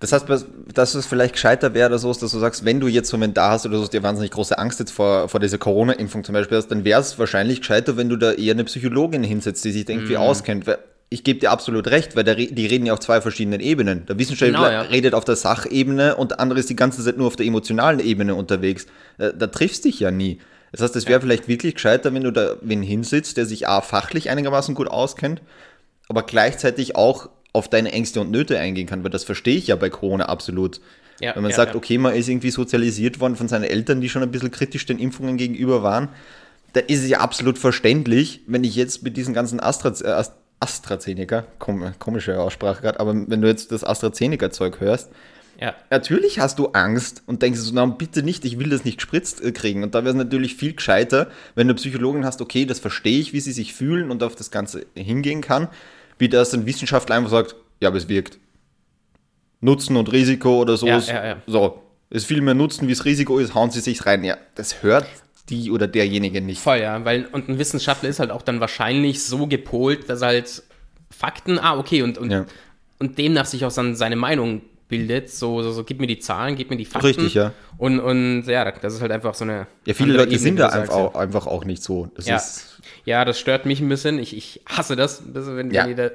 Das heißt, dass es vielleicht gescheiter wäre oder so, dass du sagst, wenn du jetzt so einen da hast oder so, dir wahnsinnig große Angst jetzt vor, vor dieser Corona-Impfung zum Beispiel hast, dann wäre es wahrscheinlich gescheiter, wenn du da eher eine Psychologin hinsetzt, die sich da Mhm. irgendwie auskennt. Ich gebe dir absolut recht, weil der, die reden ja auf zwei verschiedenen Ebenen. Der Wissenschaftler Genau, ja. redet auf der Sachebene und der andere ist die ganze Zeit nur auf der emotionalen Ebene unterwegs. Da, da triffst dich ja nie. Das heißt, es wäre vielleicht wirklich gescheiter, wenn du da wen hinsitzt, der sich A, fachlich einigermaßen gut auskennt, aber gleichzeitig auch auf deine Ängste und Nöte eingehen kann, weil das verstehe ich ja bei Corona absolut. Ja, Wenn man ja, sagt, ja. okay, man ist irgendwie sozialisiert worden von seinen Eltern, die schon ein bisschen kritisch den Impfungen gegenüber waren, dann ist es ja absolut verständlich, wenn ich jetzt mit diesen ganzen Astra, äh, Ast- AstraZeneca, kom komische Aussprache gerade, aber wenn du jetzt das AstraZeneca-Zeug hörst, ja, Natürlich hast du Angst und denkst so, na bitte nicht, ich will das nicht gespritzt äh, kriegen. Und da wäre es natürlich viel gescheiter, wenn du Psychologin hast, okay, das verstehe ich, wie sie sich fühlen und auf das Ganze hingehen kann, wie das ein Wissenschaftler einfach sagt, ja, aber es wirkt. Nutzen und Risiko oder so. Ja, ist, ja, ja. So, es ist viel mehr Nutzen, wie es Risiko ist, hauen sie sich rein. Ja, das hört die oder derjenige nicht. Voll, ja, weil, und ein Wissenschaftler ist halt auch dann wahrscheinlich so gepolt, dass halt Fakten, ah, okay, und, und, Ja. und demnach sich auch dann seine Meinung bildet, so, so, so, gib mir die Zahlen, gib mir die Fakten. Richtig, ja. Und, und ja, das ist halt einfach so eine. Ja, viele Leute Ebene, sind da einfach auch, einfach auch nicht so. Das Ja. ist Ja, das stört mich ein bisschen. Ich, ich hasse das, ein bisschen, wenn, Ja. da,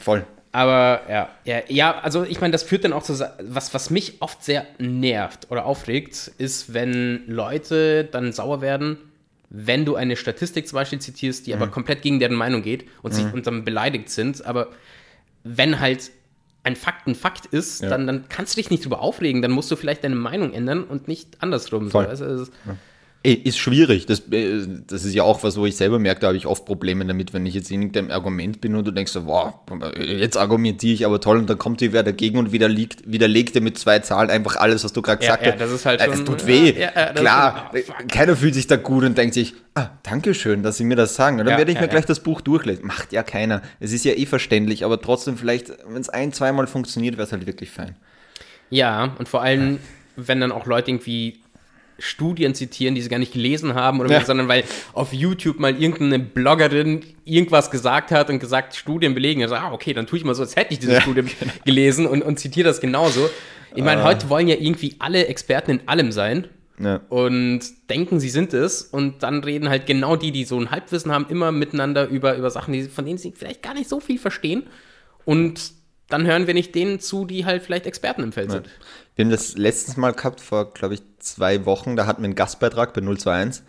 voll. Aber ja, ja, ja, also ich meine, das führt dann auch zu, was, was mich oft sehr nervt oder aufregt, ist, wenn Leute dann sauer werden, wenn du eine Statistik zum Beispiel zitierst, die aber komplett gegen deren Meinung geht und sich und dann beleidigt sind, aber wenn halt ein Fakt ein Fakt ist, Ja. dann, dann kannst du dich nicht drüber aufregen, dann musst du vielleicht deine Meinung ändern und nicht andersrum. Voll. So, weißt du? Es ist- Ey, ist schwierig. Das, äh, das ist ja auch was, wo ich selber merke, da habe ich oft Probleme damit, wenn ich jetzt in irgendeinem Argument bin und du denkst so, wow, jetzt argumentiere ich aber toll und dann kommt dir wer dagegen und widerlegt, widerlegt dir mit zwei Zahlen einfach alles, was du gerade Ja, gesagt ja, hast. das ist halt Äh, schon- Es tut weh. ja, ja, Klar, schon- fuck. keiner fühlt sich da gut und denkt sich, ah, danke schön, dass Sie mir das sagen. Und dann Ja, werde ich ja, mir ja. gleich das Buch durchlesen. Macht ja keiner. Es ist ja eh verständlich, aber trotzdem vielleicht, wenn es ein, zweimal funktioniert, wäre es halt wirklich fein. Ja, und vor allem, wenn dann auch Leute irgendwie Studien zitieren, die sie gar nicht gelesen haben, oder Ja. so, sondern weil auf YouTube mal irgendeine Bloggerin irgendwas gesagt hat und gesagt, Studien belegen. Also, ah, okay, dann tue ich mal so, als hätte ich diese Ja, Studie gelesen und, und zitiere das genauso. Ich meine, heute wollen ja irgendwie alle Experten in allem sein Ja. und denken, sie sind es. Und dann reden halt genau die, die so ein Halbwissen haben, immer miteinander über, über Sachen, die, von denen sie vielleicht gar nicht so viel verstehen. Und dann hören wir nicht denen zu, die halt vielleicht Experten im Feld sind. Wir haben das letztes Mal gehabt, vor, glaube ich, zwei Wochen. Da hatten wir einen Gastbeitrag bei 021.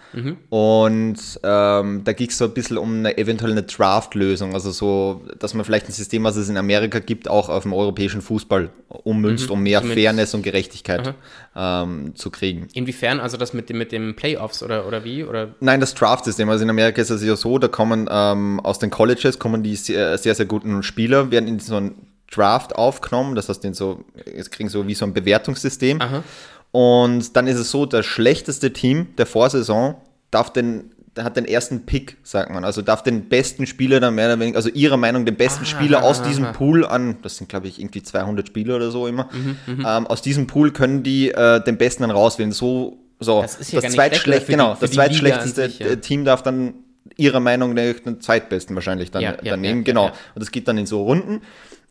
Und ähm, da ging es so ein bisschen um eine eventuell eine Draft-Lösung. Also so, dass man vielleicht ein System, was es in Amerika gibt, auch auf dem europäischen Fußball ummünzt, um mehr Zumindest- Fairness und Gerechtigkeit ähm, zu kriegen. Inwiefern, also das mit dem, mit dem Playoffs oder, oder wie? Oder Nein, das Draft-System. Also in Amerika ist es ja so, da kommen ähm, aus den Colleges kommen die sehr, sehr, sehr guten Spieler, werden in so einen Draft aufgenommen. Das heißt, den so, jetzt kriegen so wie so ein Bewertungssystem. Aha. Und dann ist es so, das schlechteste Team der Vorsaison darf den, hat den ersten Pick, sagt man. Also darf den besten Spieler dann mehr oder weniger, also ihrer Meinung, den besten Ah, Spieler aus aha, diesem. Pool an, das sind glaube ich irgendwie 200 Spieler oder so immer, Mhm, ähm, aus diesem Pool können die äh, den besten dann rauswählen. So, so. Das nicht zweitschlecht- genau, das zweitschlechteste sich, ja. äh, Team darf dann ihrer Meinung nach den zweitbesten wahrscheinlich dann, Ja, ja, dann nehmen. genau. Und das geht dann in so Runden.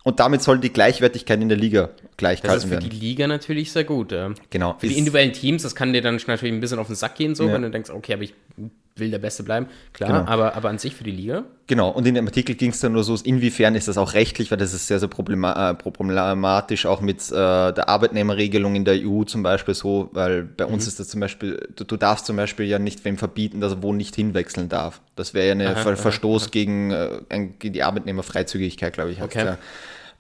Und damit soll die Gleichwertigkeit in der Liga gleich das ist für werden. die Liga natürlich sehr gut. Ja. Genau. Für die individuellen Teams, das kann dir dann natürlich ein bisschen auf den Sack gehen, so, Ja. wenn du denkst, okay, aber ich will der Beste bleiben. Klar, Genau. aber, aber an sich für die Liga. Genau, und in dem Artikel ging es dann nur so, inwiefern ist das auch rechtlich, weil das ist sehr, sehr problema äh, problematisch, auch mit äh, der Arbeitnehmerregelung in der EU zum Beispiel so, weil bei Mhm. uns ist das zum Beispiel, du, du darfst zum Beispiel ja nicht wem verbieten, dass er wo nicht hinwechseln darf. Das wäre ja ein Ver Verstoß Gegen, äh, gegen die Arbeitnehmerfreizügigkeit, glaube ich. heißt Okay.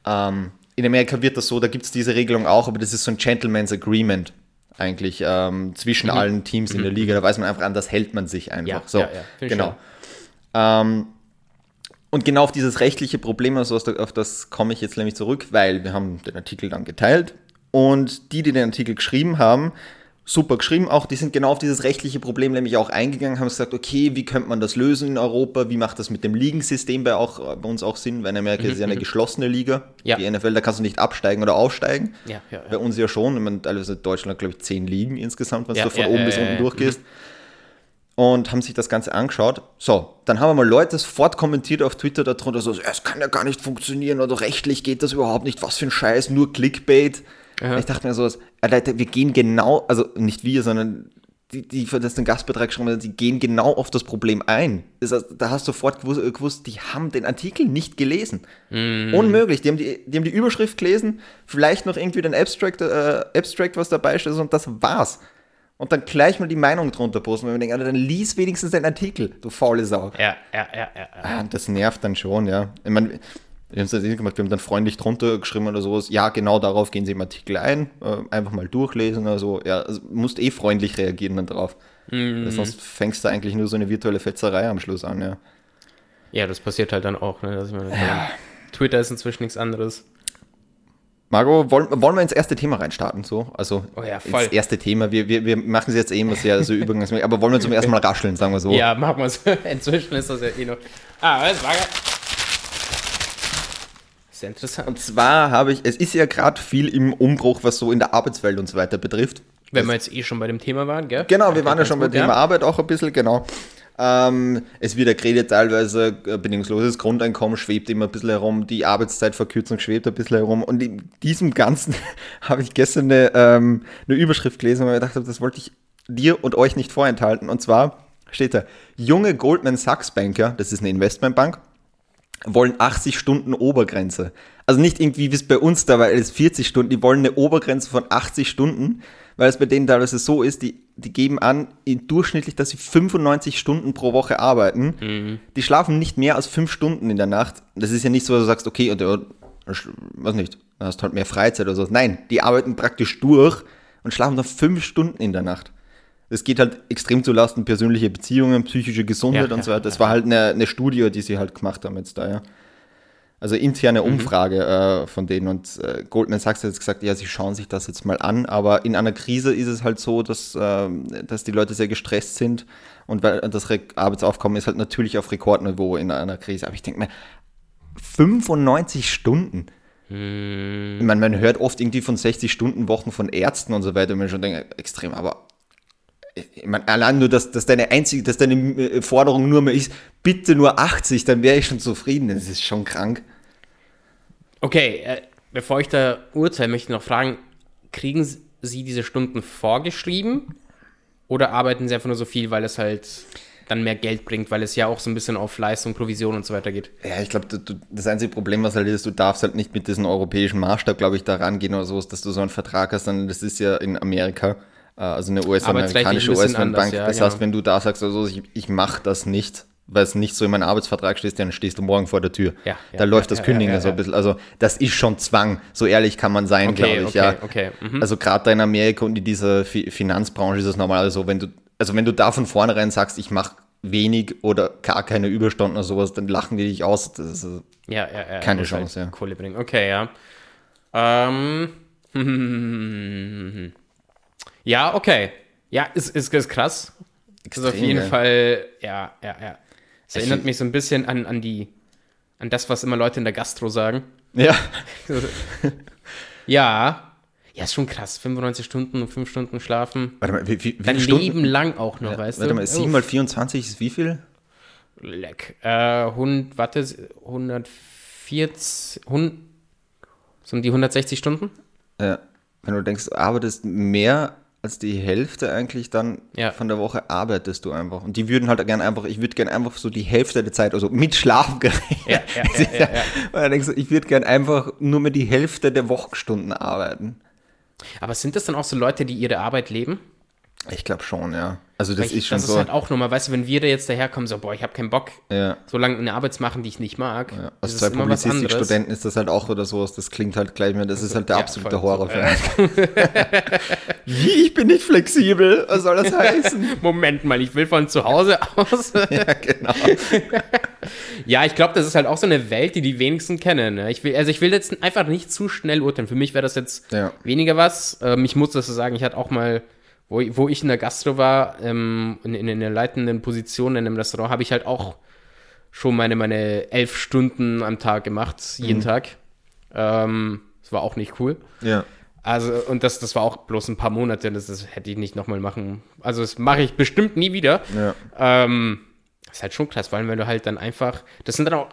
ja. ähm, in Amerika wird das so, da gibt es diese Regelung auch, aber das ist so ein Gentleman's Agreement eigentlich ähm, zwischen allen Teams in der Liga. Da weiß man einfach an, das hält man sich einfach. Mhm. Ja, so, ja, ja, genau. Ähm, und genau auf dieses rechtliche Problem, also auf das- auf das komme ich jetzt nämlich zurück, weil wir haben den Artikel dann geteilt und die, die den Artikel geschrieben haben, super geschrieben. Auch, die sind genau auf dieses rechtliche Problem nämlich auch eingegangen, haben gesagt, okay, wie könnte man das lösen in Europa, wie macht das mit dem Ligensystem bei, auch, bei uns auch Sinn, weil in Amerika ist ja eine geschlossene Liga, Mhm, Ja. die NFL, da kannst du nicht absteigen oder aufsteigen. Ja, ja, Bei uns ja schon, ich meine, teilweise Deutschland, glaube ich, zehn Ligen insgesamt, wenn du von oben bis unten durchgehst. Und haben sich das Ganze angeschaut. So, dann haben wir mal Leute sofort kommentiert auf Twitter darunter, so, es kann ja gar nicht funktionieren oder rechtlich geht das überhaupt nicht, was für ein Scheiß, nur Clickbait. Ich dachte mir so, äh, Leute, wir gehen genau, also nicht wir, sondern die, die für das den Gastbeitrag geschrieben haben, die gehen genau auf das Problem ein. Das heißt, da hast du sofort gewusst, äh, die haben den Artikel nicht gelesen. Unmöglich. Die haben die, die haben die Überschrift gelesen, vielleicht noch irgendwie den Abstract, äh, Abstract was dabei steht und das war's. Und dann gleich mal die Meinung drunter posten, wenn man denkt, Alter, dann lies wenigstens den Artikel, du faule Sau. Ja, ja, ja, ja. ja. Ah, Das nervt dann schon, ja. Ich meine, wir haben es ja gemacht, wir haben dann freundlich drunter geschrieben oder sowas. Ja, genau darauf gehen sie im Artikel ein. Äh, einfach mal durchlesen oder so. Ja, also musst eh freundlich reagieren dann drauf. Weil Sonst fängst du eigentlich nur so eine virtuelle Fetzerei am Schluss an, ja. Ja, das passiert halt dann auch. Ne? Meine, Twitter ist inzwischen nichts anderes. Margot, wollen, wollen wir ins erste Thema reinstarten? So? Also Oh ja, voll. ins erste Thema. Wir, wir, wir machen es jetzt eh immer sehr so übergangsmäßig, aber wollen wir zum ersten Mal rascheln, sagen wir so. Ja, machen wir es. Inzwischen ist das ja eh noch. Ah, das war. Sehr interessant. Und zwar habe ich, es ist ja gerade viel im Umbruch, was so in der Arbeitswelt und so weiter betrifft. Wenn wir jetzt eh schon bei dem Thema waren, gell? Genau, wir waren ja schon bei gut, Thema Arbeit auch ein bisschen, genau. Ähm, es wird ja geredet, teilweise äh, bedingungsloses Grundeinkommen schwebt immer ein bisschen herum, die Arbeitszeitverkürzung schwebt ein bisschen herum. Und in diesem Ganzen habe ich gestern eine, ähm, eine Überschrift gelesen, weil ich gedacht habe, das wollte ich dir und euch nicht vorenthalten. Und zwar steht da, junge Goldman Sachs Banker, das ist eine Investmentbank, wollen 80 Stunden Obergrenze. Also nicht irgendwie, wie es bei uns da war, es 40 Stunden, die wollen eine Obergrenze von 80 Stunden, weil es bei denen teilweise so ist, die, die geben an, in durchschnittlich, dass sie 95 Stunden pro Woche arbeiten. Die schlafen nicht mehr als 5 Stunden in der Nacht. Das ist ja nicht so, dass du sagst, okay, und, ja, was nicht, dann hast halt mehr Freizeit oder so. Nein, die arbeiten praktisch durch und schlafen dann 5 Stunden in der Nacht. Es geht halt extrem zu Lasten persönliche Beziehungen, psychische Gesundheit Ja, und so weiter. Das war halt eine, eine Studie, die sie halt gemacht haben jetzt da, ja. Also interne Umfrage äh, von denen und äh, Goldman Sachs hat jetzt gesagt, ja, sie schauen sich das jetzt mal an, aber in einer Krise ist es halt so, dass, ähm, dass die Leute sehr gestresst sind und weil das Re Arbeitsaufkommen ist halt natürlich auf Rekordniveau in einer Krise. Aber ich denke mir, 95 Stunden. Ich meine, man hört oft irgendwie von 60 Stunden Wochen von Ärzten und so weiter, und man schon denkt, extrem, aber ich meine, allein nur, dass, dass deine einzige, dass deine äh, Forderung nur mehr ist, bitte nur 80, dann wäre ich schon zufrieden. Das ist schon krank. Okay, äh, bevor ich da urteile, möchte ich noch fragen, kriegen sie diese Stunden vorgeschrieben oder arbeiten sie einfach nur so viel, weil es halt dann mehr Geld bringt, weil es ja auch so ein bisschen auf Leistung, Provision und so weiter geht. Ja, ich glaube, das einzige Problem, was halt ist, du darfst halt nicht mit diesem europäischen Maßstab, glaube ich, da rangehen oder so, dass du so einen Vertrag hast, sondern das ist ja in Amerika, also eine US-amerikanische US-Bank. Ja, das genau. heißt, wenn du da sagst, also ich, ich mache das nicht, weil es nicht so in meinem Arbeitsvertrag steht, dann stehst du morgen vor der Tür. Ja, ja, da läuft das Kündigen so ein bisschen. Also das ist schon Zwang, so ehrlich kann man sein, okay, glaube ich. Okay, ja. Okay, mhm. Also gerade da in Amerika und in dieser Finanzbranche ist es normal so, wenn du, also wenn du da von vornherein sagst, ich mache wenig oder gar keine Überstunden oder sowas, dann lachen die dich aus. Das ist ja, keine Chance, halt ja. Kohle bringen. Okay, ja. Ähm. ja, okay. Ja, ist, ist, ist krass. Extrem, ist auf jeden geil. Fall, ja, ja, ja. Es erinnert mich so ein bisschen an, an die, an das, was immer Leute in der Gastro sagen. Ja. ja. Ja, ist schon krass. 95 Stunden und 5 Stunden schlafen. Warte mal, wie, wie, wie Dein Leben lang auch noch, ja, weißt warte du? Warte mal, 7 mal 24 ist wie viel? Leck. Äh, 100, warte, 140, 100, so um die 160 Stunden? Ja. Wenn du denkst, du arbeitest mehr als die Hälfte eigentlich dann ja. von der Woche arbeitest du einfach. Und die würden halt gerne einfach, ich würde gerne einfach so die Hälfte der Zeit, also mit Schlafen gerechnet. Ja, ja, ja, ja, du, ich würde gerne einfach nur mehr die Hälfte der Wochenstunden arbeiten. Aber sind das dann auch so Leute, die ihre Arbeit leben? Ich glaube schon, ja. Also das ich, ist schon das so. Das ist halt auch nochmal, weißt du, wenn wir da jetzt daherkommen, so, boah, ich habe keinen Bock, ja. so lange eine Arbeit zu machen, die ich nicht mag. Ja. Also zwei Publizistikstudenten ist das halt auch oder sowas, das klingt halt gleich mehr, das ist halt der ja, absolute Horror für so, Wie, ich bin nicht flexibel, was soll das heißen? Moment mal, ich will von zu Hause aus. ja, genau. ja, ich glaube, das ist halt auch so eine Welt, die die wenigsten kennen. Ne? Ich will, also ich will jetzt einfach nicht zu schnell urteilen. Für mich wäre das jetzt weniger was. Ähm, ich muss das so sagen, ich hatte auch mal wo, wo ich in der Gastro war, ähm, in, in, in der leitenden Position in einem Restaurant, habe ich halt auch schon meine, meine elf Stunden am Tag gemacht, jeden mhm. Tag. Ähm, das war auch nicht cool. Ja. Also, und das, das war auch bloß ein paar Monate, das, das hätte ich nicht nochmal machen. Also, das mache ich bestimmt nie wieder. Ja. Ähm, das ist halt schon krass, weil wenn du halt dann einfach, das sind dann auch,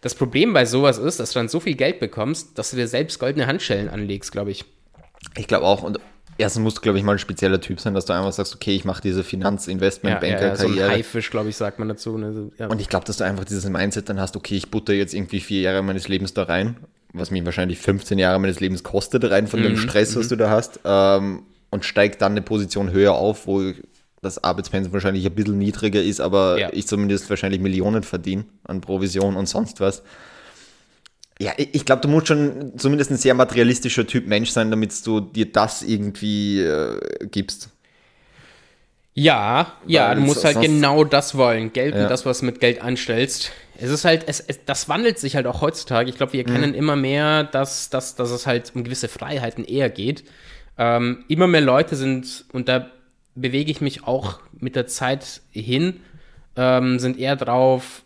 das Problem bei sowas ist, dass du dann so viel Geld bekommst, dass du dir selbst goldene Handschellen anlegst, glaube ich. Ich glaube auch, und erstens musst du, glaube ich, mal ein spezieller Typ sein, dass du einfach sagst, okay, ich mache diese Finanz-Investment-Banker-Karriere. Ja, ja, so ein Haifisch, glaube ich, sagt man dazu. Ne? Ja. Und ich glaube, dass du einfach dieses Mindset dann hast, okay, ich butter jetzt irgendwie vier Jahre meines Lebens da rein, was mich wahrscheinlich 15 Jahre meines Lebens kostet, rein von mhm, dem Stress, was mhm. du da hast, ähm, und steig dann eine Position höher auf, wo das Arbeitspensum wahrscheinlich ein bisschen niedriger ist, aber ja. ich zumindest wahrscheinlich Millionen verdiene an Provision und sonst was. Ja, ich glaube, du musst schon zumindest ein sehr materialistischer Typ Mensch sein, damit du dir das irgendwie äh, gibst. Ja, ja, du musst halt genau das wollen. Geld ja. und das, was du mit Geld anstellst. Es ist halt, es, es, das wandelt sich halt auch heutzutage. Ich glaube, wir erkennen mhm. immer mehr, dass, dass, dass es halt um gewisse Freiheiten eher geht. Ähm, immer mehr Leute sind, und da bewege ich mich auch mit der Zeit hin, ähm, sind eher drauf,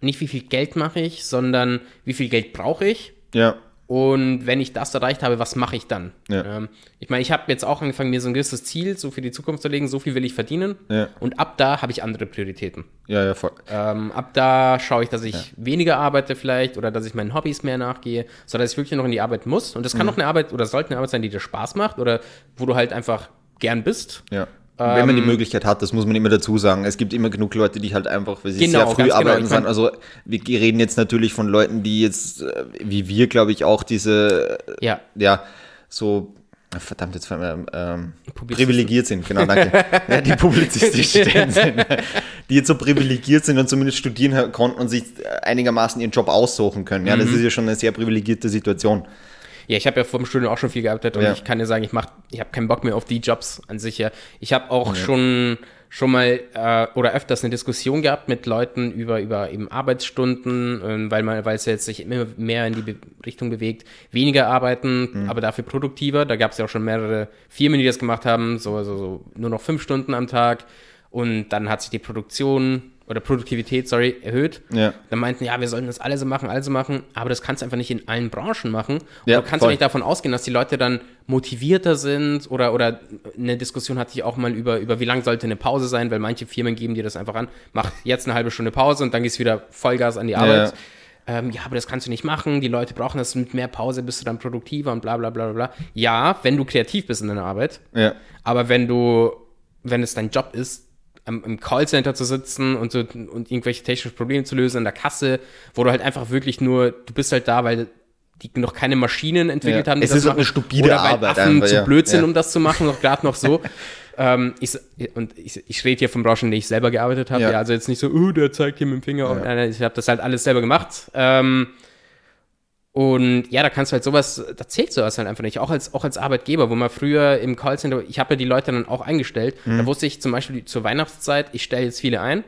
nicht wie viel Geld mache ich, sondern wie viel Geld brauche ich. Ja. Und wenn ich das erreicht habe, was mache ich dann? Ja. Ähm, ich meine, ich habe jetzt auch angefangen, mir so ein gewisses Ziel so für die Zukunft zu legen, so viel will ich verdienen. Ja. Und ab da habe ich andere Prioritäten. Ja, ja, voll. Ähm, ab da schaue ich, dass ich ja. weniger arbeite vielleicht oder dass ich meinen Hobbys mehr nachgehe, sodass ich wirklich noch in die Arbeit muss. Und das kann mhm. noch eine Arbeit oder sollte eine Arbeit sein, die dir Spaß macht oder wo du halt einfach gern bist. Ja. Wenn man die ähm, Möglichkeit hat, das muss man immer dazu sagen. Es gibt immer genug Leute, die halt einfach, weil sie genau, sehr früh genau. arbeiten genau. sind. Also wir reden jetzt natürlich von Leuten, die jetzt, äh, wie wir, glaube ich, auch diese, äh, ja, ja so verdammt, jetzt ähm, privilegiert sind, genau, danke. ja, die publizistisch sind, die jetzt so privilegiert sind und zumindest studieren konnten und sich einigermaßen ihren Job aussuchen können. Ja, mhm. das ist ja schon eine sehr privilegierte Situation. Ja, ich habe ja vor dem Studium auch schon viel gearbeitet und ja. ich kann dir sagen, ich mach, ich habe keinen Bock mehr auf die Jobs an sich. Ja. Ich habe auch ja. schon schon mal äh, oder öfters eine Diskussion gehabt mit Leuten über, über eben Arbeitsstunden, ähm, weil man, weil es jetzt sich immer mehr in die Be Richtung bewegt, weniger arbeiten, mhm. aber dafür produktiver. Da gab es ja auch schon mehrere Firmen, die das gemacht haben, so, so, so nur noch fünf Stunden am Tag. Und dann hat sich die Produktion oder Produktivität, sorry, erhöht. Ja. Dann meinten, ja, wir sollen das alle so machen, alle so machen, aber das kannst du einfach nicht in allen Branchen machen. Und ja, du kannst voll. nicht davon ausgehen, dass die Leute dann motivierter sind oder, oder eine Diskussion hatte ich auch mal über, über wie lang sollte eine Pause sein, weil manche Firmen geben dir das einfach an, mach jetzt eine halbe Stunde Pause und dann gehst du wieder Vollgas an die Arbeit. ähm, ja, aber das kannst du nicht machen, die Leute brauchen das mit mehr Pause, bist du dann produktiver und bla bla bla bla bla. Ja, wenn du kreativ bist in deiner Arbeit, Ja. aber wenn du, wenn es dein Job ist, am- im Callcenter zu sitzen und, so, und irgendwelche technischen Probleme zu lösen an der Kasse, wo du halt einfach wirklich nur, du bist halt da, weil die noch keine Maschinen entwickelt Ja. haben, die Es ist halt eine stupide oder weil Arbeit Affen einfach, zu ja. blöd sind, Ja. um das zu machen, noch gerade noch so. ähm, ich, und ich, ich rede hier von Branchen, in denen ich selber gearbeitet habe. Ja. Also jetzt nicht so, oh, der zeigt hier mit dem Finger. Und, nein, nein, ich habe das halt alles selber gemacht. Ähm, und ja, da kannst du halt sowas, da zählt sowas halt einfach nicht. Auch als, auch als Arbeitgeber, wo man früher im Callcenter, ich habe ja die Leute dann auch eingestellt. Mhm. Da wusste ich zum Beispiel zur Weihnachtszeit, ich stelle jetzt viele ein.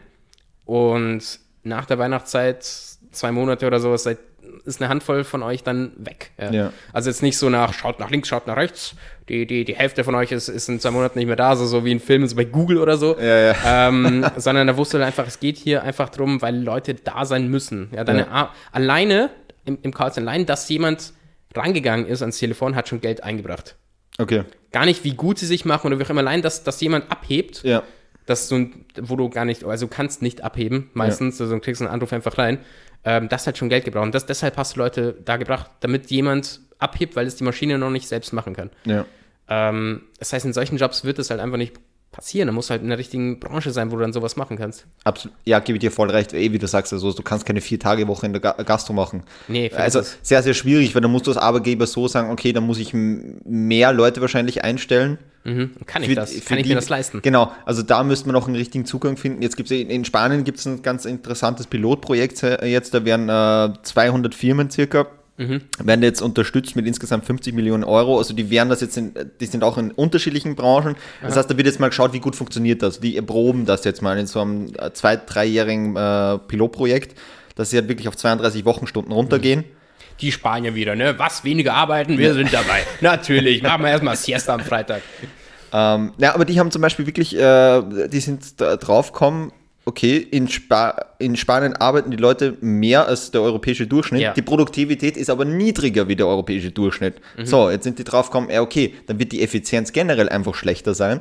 Und nach der Weihnachtszeit, zwei Monate oder so, ist, seit, ist eine Handvoll von euch dann weg. Ja. Also jetzt nicht so nach, schaut nach links, schaut nach rechts. Die, die, die Hälfte von euch ist, ist in zwei Monaten nicht mehr da, so, so wie in Filmen, so bei Google oder so. Ja, ja. Ähm, sondern da wusste er einfach, es geht hier einfach drum, weil Leute da sein müssen. Ja, deine Ja. Alleine im, im Callcenter, allein, dass jemand rangegangen ist ans Telefon, hat schon Geld eingebracht. Okay. Gar nicht, wie gut sie sich machen oder wie auch immer, allein, dass, dass jemand abhebt, Ja. dass du, wo du gar nicht, also du kannst nicht abheben, meistens, also du kriegst einen Anruf einfach rein, ähm, das hat schon Geld gebraucht. Und das, deshalb hast du Leute da gebracht, damit jemand abhebt, weil es die Maschine noch nicht selbst machen kann. Ja. Ähm, das heißt, in solchen Jobs wird es halt einfach nicht passieren. Da muss halt in der richtigen Branche sein, wo du dann sowas machen kannst. Absolut. Ja, gebe ich dir voll recht. Eh, wie du sagst, also du kannst keine vier Tage Woche in der Ga Gastro machen. Nee, also es. sehr, sehr schwierig, weil dann musst du als Arbeitgeber so sagen, okay, dann muss ich mehr Leute wahrscheinlich einstellen. Mhm. Kann ich Für- das? für Kann ich die- mir das leisten? Genau, also da müsste man noch einen richtigen Zugang finden. Jetzt gibt es in, in Spanien gibt es ein ganz interessantes Pilotprojekt äh, jetzt, da werden äh, 200 Firmen circa Mhm. werden jetzt unterstützt mit insgesamt 50 Millionen Euro. Also die werden das jetzt, in, die sind auch in unterschiedlichen Branchen. Das heißt, da wird jetzt mal geschaut, wie gut funktioniert das. Die erproben das jetzt mal in so einem äh, zwei, dreijährigen äh, Pilotprojekt, dass sie halt wirklich auf 32 Wochenstunden runtergehen. Die Spanier wieder, ne? Was? Weniger arbeiten? Wir sind dabei. Natürlich. Machen wir erstmal Siesta am Freitag. Ähm, ja, aber die haben zum Beispiel wirklich, äh, die sind da drauf gekommen, okay, in, Spa in Spanien arbeiten die Leute mehr als der europäische Durchschnitt. Ja. Die Produktivität ist aber niedriger wie der europäische Durchschnitt. So, jetzt sind die drauf gekommen, ja, okay, dann wird die Effizienz generell einfach schlechter sein.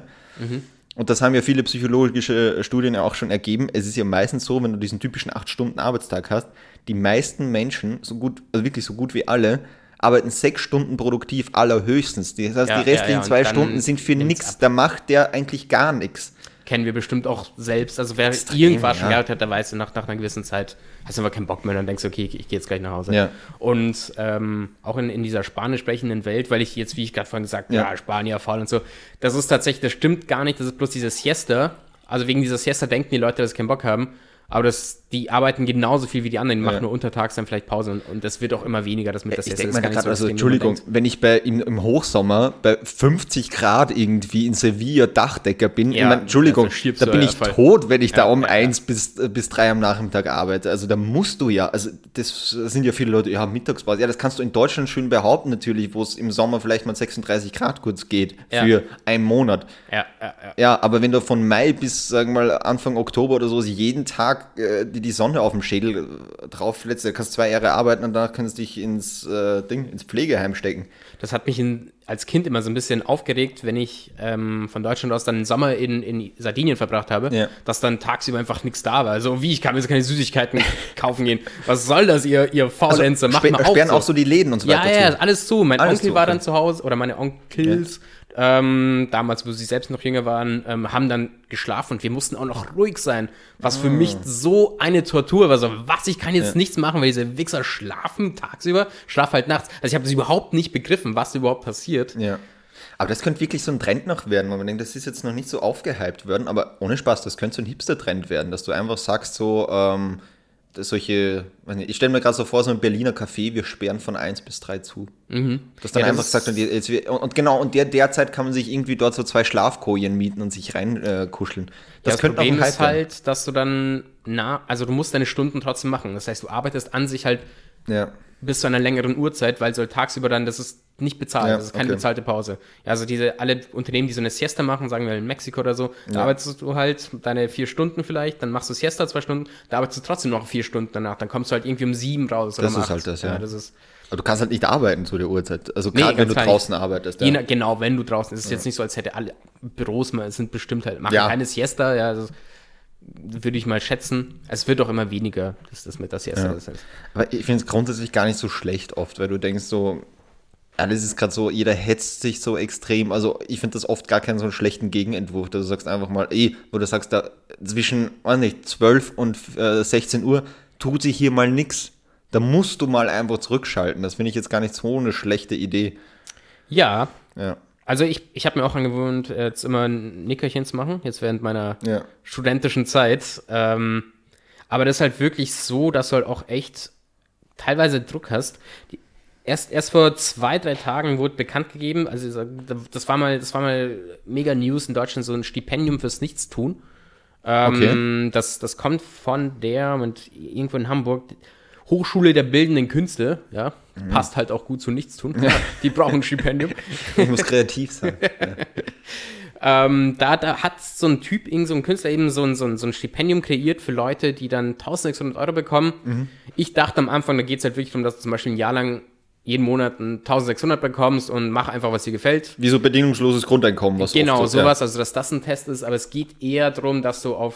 Und das haben ja viele psychologische Studien ja auch schon ergeben. Es ist ja meistens so, wenn du diesen typischen 8-Stunden-Arbeitstag hast, die meisten Menschen, so gut, also wirklich so gut wie alle, arbeiten sechs Stunden produktiv allerhöchstens. Das heißt, Ja, die ja, restlichen ja, und zwei Stunden sind für nichts. Da macht der eigentlich gar nichts. Kennen wir bestimmt auch selbst. Also wer Extrem, irgendwas schon ja. gearbeitet hat, der weiß, nach, nach einer gewissen Zeit hast du einfach keinen Bock mehr. Dann denkst du, okay, ich, ich gehe jetzt gleich nach Hause. Ja. Und ähm, auch in, in dieser spanisch sprechenden Welt, weil ich jetzt, wie ich gerade vorhin gesagt habe, Ja. ja. Spanier faul und so, das ist tatsächlich, das stimmt gar nicht, das ist bloß diese Siesta. Also wegen dieser Siesta denken die Leute, dass sie keinen Bock haben. Aber das, die arbeiten genauso viel wie die anderen, die machen Ja. nur untertags dann vielleicht Pause und, und das wird auch immer weniger, das mit Ich denke Das gar nicht gerade, so also Entschuldigung, wenn ich bei, im, im Hochsommer bei 50 Grad irgendwie in Sevilla Dachdecker bin, Ja, ich mein, Entschuldigung, da da bin ich voll. tot, wenn ich da Ja, um ja, ja. eins bis, äh, bis drei am Nachmittag arbeite. Also da musst du ja, also das sind ja viele Leute, ja, Mittagspause. Ja, das kannst du in Deutschland schön behaupten natürlich, wo es im Sommer vielleicht mal 36 Grad kurz geht für einen Monat. Ja, ja, ja. Ja, aber wenn du von Mai bis, sagen wir mal, Anfang Oktober oder so jeden Tag äh, die, die Sonne auf dem Schädel äh, drauf lässt, dann kannst du zwei Jahre arbeiten und danach kannst du dich ins äh, Ding, ins Pflegeheim stecken. Das hat mich in, als Kind immer so ein bisschen aufgeregt, wenn ich ähm, von Deutschland aus dann den Sommer in, in Sardinien verbracht habe, Ja. dass dann tagsüber einfach nichts da war. Also wie, ich kann mir jetzt keine Süßigkeiten kaufen gehen. Was soll das, ihr, ihr Faulenzer? Macht sperr- mal auch sperren so. auch so die Läden und so ja, weiter ja, zu. alles zu. Mein Alles Onkel zu, war okay. dann zu Hause, oder meine Onkels, ähm, damals, wo sie selbst noch jünger waren, ähm, haben dann geschlafen und wir mussten auch noch ruhig sein, was für mich so eine Tortur war. So, was, ich kann jetzt Ah. Ja. nichts machen, weil diese Wichser schlafen tagsüber, schlaf halt nachts. Also ich habe das überhaupt nicht begriffen, was überhaupt passiert. Ja. Aber das könnte wirklich so ein Trend noch werden, weil man denkt, das ist jetzt noch nicht so aufgehypt worden, aber ohne Spaß, das könnte so ein Hipster-Trend werden, dass du einfach sagst, so, ähm, solche, ich stelle mir gerade so vor, so ein Berliner Café, wir sperren von 1 bis 3 zu. Mhm. Dass dann Ja, das einfach gesagt wird, jetzt, und, und genau, und der, derzeit kann man sich irgendwie dort so zwei Schlafkojen mieten und sich rein äh, kuscheln. Das, Das, ja, könnte das Problem ist werden. halt, dass du dann, na, also du musst deine Stunden trotzdem machen. Das heißt, du arbeitest an sich halt Ja. Bis zu einer längeren Uhrzeit, weil so tagsüber dann, das ist nicht bezahlt, Ja, das ist keine okay. bezahlte Pause. Ja, also diese, alle Unternehmen, die so eine Siesta machen, sagen wir in Mexiko oder so, da Ja. arbeitest du halt deine vier Stunden vielleicht, dann machst du Siesta zwei Stunden, da arbeitest du trotzdem noch vier Stunden danach, dann kommst du halt irgendwie um sieben raus oder Das um ist acht. halt das, ja. das ist, Aber du kannst halt nicht arbeiten zu der Uhrzeit. Also Nee, gerade wenn ganz du draußen arbeitest. je nach, genau, wenn du draußen, es ist jetzt nicht so, als hätte alle Büros mal, es sind bestimmt halt, machen Ja. keine Siesta, ja, das würde ich mal schätzen. Es wird auch immer weniger, dass das mit das Siesta Ja. ist. Aber ich finde es grundsätzlich gar nicht so schlecht oft, weil du denkst so, alles ist gerade so, jeder hetzt sich so extrem. Also ich finde das oft gar keinen so einen schlechten Gegenentwurf. dass Du sagst einfach mal, ey, wo du sagst, da zwischen, weiß nicht, 12 und äh, 16 Uhr tut sich hier mal nix. Da musst du mal einfach zurückschalten. Das finde ich jetzt gar nicht so eine schlechte Idee. Ja, Ja. Also ich, ich habe mir auch angewöhnt, äh, jetzt immer ein Nickerchen zu machen, jetzt während meiner Ja. studentischen Zeit. Ähm, aber das ist halt wirklich so, dass du halt auch echt teilweise Druck hast. Die, erst, erst vor zwei, drei Tagen wurde bekannt gegeben, also so, das war mal, das war mal mega News in Deutschland, so ein Stipendium fürs Nichtstun. Ähm, das, das kommt von der, und irgendwo in Hamburg, Hochschule der Bildenden Künste, ja, passt halt auch gut zu Nichtstun. Die brauchen ein Stipendium. Ich muss kreativ sein. Ähm, da, da hat so ein Typ, irgend so ein Künstler eben so ein, so, ein, so ein Stipendium kreiert für Leute, die dann 1600 Euro bekommen. Ich dachte am Anfang, da geht es halt wirklich darum, dass du zum Beispiel ein Jahr lang jeden Monat ein 1600 bekommst und mach einfach, was dir gefällt. Wie so bedingungsloses Grundeinkommen, was Genau, oft so, sowas, also dass das ein Test ist, aber es geht eher darum, dass du auf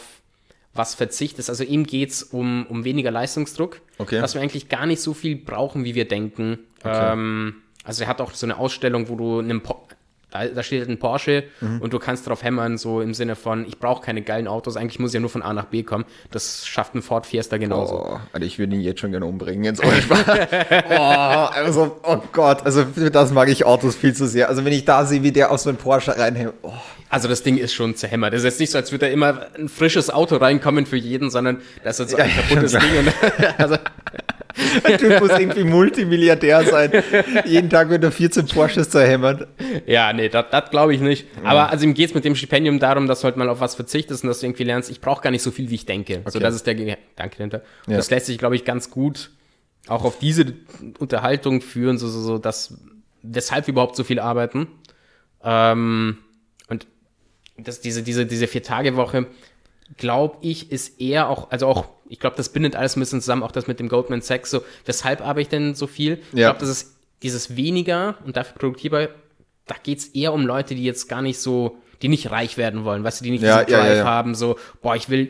was verzichtest. Also ihm geht es um, um weniger Leistungsdruck, Okay. dass wir eigentlich gar nicht so viel brauchen, wie wir denken. Ähm, also er hat auch so eine Ausstellung, wo du einen po da, da steht halt ein Porsche Mhm. und du kannst drauf hämmern, so im Sinne von, ich brauche keine geilen Autos, eigentlich muss ich ja nur von A nach B kommen. Das schafft ein Ford Fiesta genauso. Oh, Alter, ich würde ihn jetzt schon gerne umbringen. Jetzt ohne Spaß. oh, also, oh Gott, also für das mag ich Autos viel zu sehr. Also wenn ich da sehe, wie der aus so einem Porsche reinhält. Oh. Also das Ding ist schon zerhämmert. Das ist jetzt nicht so, als würde da immer ein frisches Auto reinkommen für jeden, sondern das ist jetzt ein Ja, kaputtes Ding. Und, also, Der Typ muss irgendwie Multimilliardär sein. Jeden Tag wird er 14 Porsches zerhämmert. Ja, nee, das glaube ich nicht. Aber also ihm geht es mit dem Stipendium darum, dass du halt mal auf was verzichtest und dass du irgendwie lernst, ich brauche gar nicht so viel, wie ich denke. So, das ist der Gedanke dahinter. Ja. das lässt sich, glaube ich, ganz gut auch auf diese Unterhaltung führen, so, so, so, dass, weshalb wir überhaupt so viel arbeiten. Ähm, und das, diese, diese, diese Vier-Tage-Woche, glaube ich, ist eher auch, also auch, ich glaube, das bindet alles ein bisschen zusammen, auch das mit dem Goldman Sachs, so, weshalb arbeite ich denn so viel? Ich Ja. glaube, das ist dieses weniger und dafür produktiver, da geht es eher um Leute, die jetzt gar nicht so, die nicht reich werden wollen, weißt du, die nicht Ja, diesen ja, Drive ja. haben, so, boah, ich will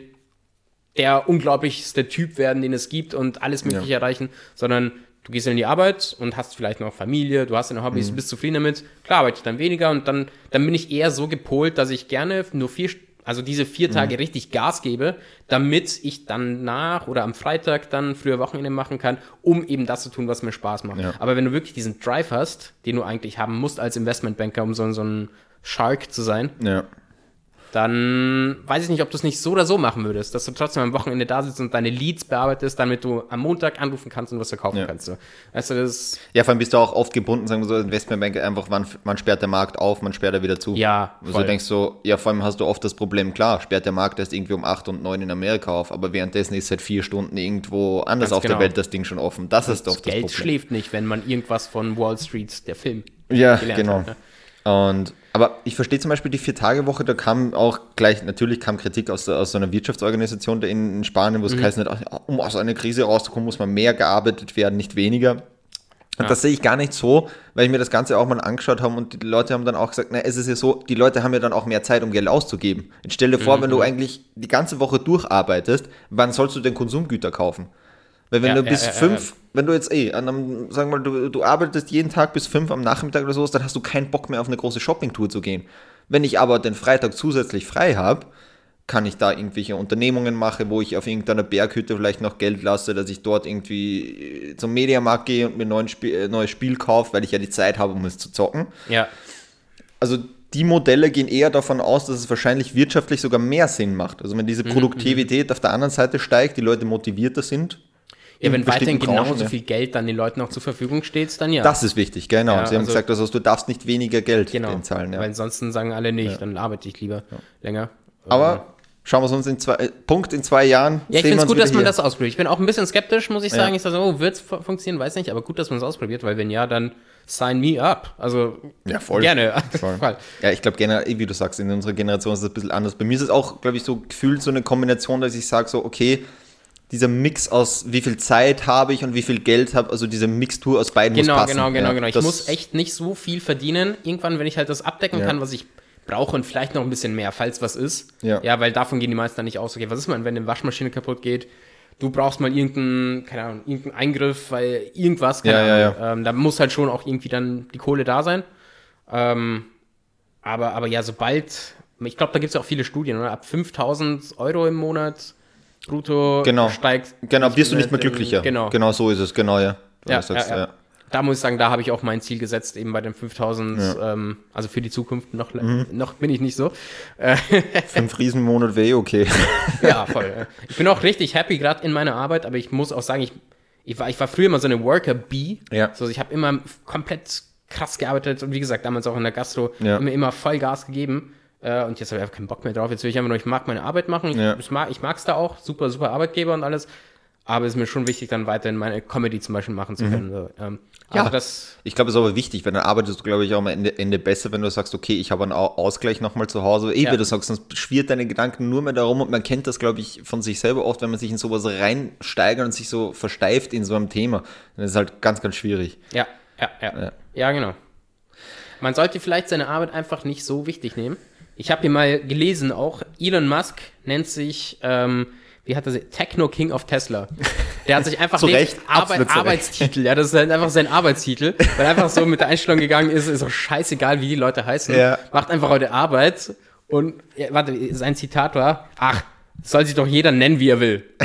der unglaublichste Typ werden, den es gibt und alles Mögliche erreichen, sondern du gehst in die Arbeit und hast vielleicht noch Familie, du hast deine Hobbys, Mhm. bist zufrieden damit, klar arbeite ich dann weniger und dann, dann bin ich eher so gepolt, dass ich gerne nur vier, also diese vier Mhm. Tage richtig Gas gebe, damit ich dann nach oder am Freitag dann früher Wochenende machen kann, um eben das zu tun, was mir Spaß macht. Ja. Aber wenn du wirklich diesen Drive hast, den du eigentlich haben musst als Investmentbanker, um so, so ein Shark zu sein, Ja. Dann weiß ich nicht, ob du es nicht so oder so machen würdest, dass du trotzdem am Wochenende da sitzt und deine Leads bearbeitest, damit du am Montag anrufen kannst und was verkaufen Ja. kannst. So. Weißt du, das Ja, vor allem bist du auch oft gebunden, sagen wir so, Investmentbank einfach, wann, wann sperrt der Markt auf, wann sperrt er wieder zu. Ja, Also voll. du denkst so, ja, vor allem hast du oft das Problem, klar, sperrt der Markt erst irgendwie um 8 und 9 in Amerika auf, aber währenddessen ist seit vier Stunden irgendwo anders Ganz auf genau. der Welt das Ding schon offen. Das ist das doch das Geld Problem. schläft nicht, wenn man irgendwas von Wall Street, der Film, Ja, genau. hat. Ne? Und, aber ich verstehe zum Beispiel die Vier-Tage-Woche, da kam auch gleich, natürlich kam Kritik aus, aus so einer Wirtschaftsorganisation in, in Spanien, wo es geheißen hat, um aus einer Krise rauszukommen, muss man mehr gearbeitet werden, nicht weniger. Und das sehe ich gar nicht so, weil ich mir das Ganze auch mal angeschaut habe und die Leute haben dann auch gesagt, na, es ist ja so, die Leute haben ja dann auch mehr Zeit, um Geld auszugeben. Jetzt stell dir vor, wenn du eigentlich die ganze Woche durcharbeitest, wann sollst du denn Konsumgüter kaufen? Weil wenn Ja, du ja, bis ja, fünf, wenn du jetzt eh, an einem, sagen wir mal, du, du arbeitest jeden Tag bis fünf am Nachmittag oder so, dann hast du keinen Bock mehr auf eine große Shoppingtour zu gehen. Wenn ich aber den Freitag zusätzlich frei habe, kann ich da irgendwelche Unternehmungen machen, wo ich auf irgendeiner Berghütte vielleicht noch Geld lasse, dass ich dort irgendwie äh, zum Mediamarkt gehe und mir ein neues Spiel, äh, neues Spiel kaufe, weil ich ja die Zeit habe, um es zu zocken. Ja, Also die Modelle gehen eher davon aus, dass es wahrscheinlich wirtschaftlich sogar mehr Sinn macht. Also wenn Mhm, diese Produktivität auf der anderen Seite steigt, die Leute motivierter sind. Ja wenn weiterhin Branchen, genauso ja. viel Geld dann den Leuten auch zur Verfügung steht, dann ja. Das ist wichtig, genau. Ja, Sie haben also- gesagt, also, du darfst nicht weniger Geld genau. den zahlen. Ja. Weil ansonsten sagen alle nicht, dann arbeite ich lieber länger. Aber schauen wir es uns in zwei, äh, Punkt in zwei Jahren. Ja, ich finde es gut, dass man hier. das ausprobiert. Ich bin auch ein bisschen skeptisch, muss ich sagen. Ja. Ich sage so, oh, wird es funktionieren, weiß nicht, aber gut, dass man es ausprobiert, weil wenn ja, dann sign me up. Also Ja, voll. gerne. Voll. Ja, ich glaube wie du sagst, in unserer Generation ist es ein bisschen anders. Bei mir ist es auch, glaube ich, so gefühlt so eine Kombination, dass ich sage so, okay, dieser Mix aus wie viel Zeit habe ich und wie viel Geld habe, also diese Mixtur aus beiden Genau, muss passen. genau, genau, ja, genau. Ich muss echt nicht so viel verdienen. Irgendwann, wenn ich halt das abdecken Ja. kann, was ich brauchen vielleicht noch ein bisschen mehr, falls was ist. Ja. ja, weil davon gehen die meisten dann nicht aus. Okay, was ist man, wenn eine Waschmaschine kaputt geht? Du brauchst mal irgendeinen, keine Ahnung, irgendeinen Eingriff, weil irgendwas, keine Ja, ja, Ahnung. Ähm, da muss halt schon auch irgendwie dann die Kohle da sein. Ähm, aber, aber ja, sobald, ich glaube, da gibt es ja auch viele Studien, oder? Ab 5000 Euro im Monat brutto Genau. steigt. Genau, bist du nicht mehr glücklicher. Genau. Genau so ist es, genau, ja. Ja, jetzt, ja, ja. Da muss ich sagen, da habe ich auch mein Ziel gesetzt, eben bei den 5000, ähm, also für die Zukunft noch, Mhm. noch bin ich nicht so. Fünf Riesen im Monat wäre eh okay. ja, voll. ja. Ich bin auch richtig happy gerade in meiner Arbeit, aber ich muss auch sagen, ich, ich, war, ich war früher immer so eine Worker-Bee. Ja. So, ich habe immer komplett krass gearbeitet und wie gesagt, damals auch in der Gastro Ja. immer, immer voll Gas gegeben. Äh, und jetzt habe ich einfach keinen Bock mehr drauf. Jetzt will ich einfach nur, ich mag meine Arbeit machen. Ich, Ja. ich mag es da auch. Super, super Arbeitgeber und alles. Aber es ist mir schon wichtig, dann weiterhin meine Comedy zum Beispiel machen zu können. So, ähm, Mhm. Ja. Also das, Ich glaube, es ist aber wichtig, weil dann arbeitest du, glaube ich, auch am Ende, Ende besser, wenn du sagst, okay, ich habe einen Au- Ausgleich nochmal zu Hause. Eh, Ja. wie du sagst, sonst schwirrt deine Gedanken nur mehr darum und man kennt das, glaube ich, von sich selber oft, wenn man sich in sowas reinsteigert und sich so versteift in so einem Thema. Dann ist es halt ganz, ganz schwierig. Ja, ja, ja. Ja. Ja, genau. Man sollte vielleicht seine Arbeit einfach nicht so wichtig nehmen. Ich habe hier mal gelesen auch, Elon Musk nennt sich, ähm, wie hat er sich, Techno King of Tesla. Der hat sich einfach Zu Recht, Arbeit, zu. Arbeitstitel, ja, das ist halt einfach sein Arbeitstitel, weil er einfach so mit der Einstellung gegangen ist, ist auch scheißegal, wie die Leute heißen, Ja. macht einfach heute Arbeit und, ja, warte, sein Zitat war, ach, soll sich doch jeder nennen, wie er will.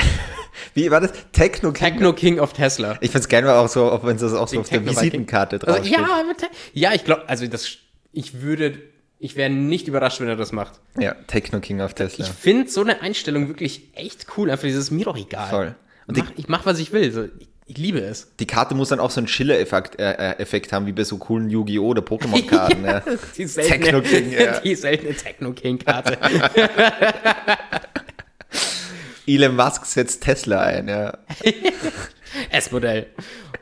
Wie war das? Techno Techno King of Tesla. Ich geil, war auch so, auch wenn es das auch so auf der Visitenkarte Viking. Also, draufsteht. ja, ja, ich glaube, also das, ich würde, ich wäre nicht überrascht, wenn er das macht. Ja, Techno King auf Tesla. Ich finde so eine Einstellung wirklich echt cool. Einfach dieses mir doch egal. Voll. Und mach, ich mach, was ich will. So, ich, ich liebe es. Die Karte muss dann auch so einen Schiller-Effekt äh, äh, Effekt haben, wie bei so coolen Yu-Gi-Oh! oder Pokémon-Karten. ja. Die seltene, Techno King, ja. die seltene Techno King Karte. Elon Musk setzt Tesla ein, ja. S-Modell.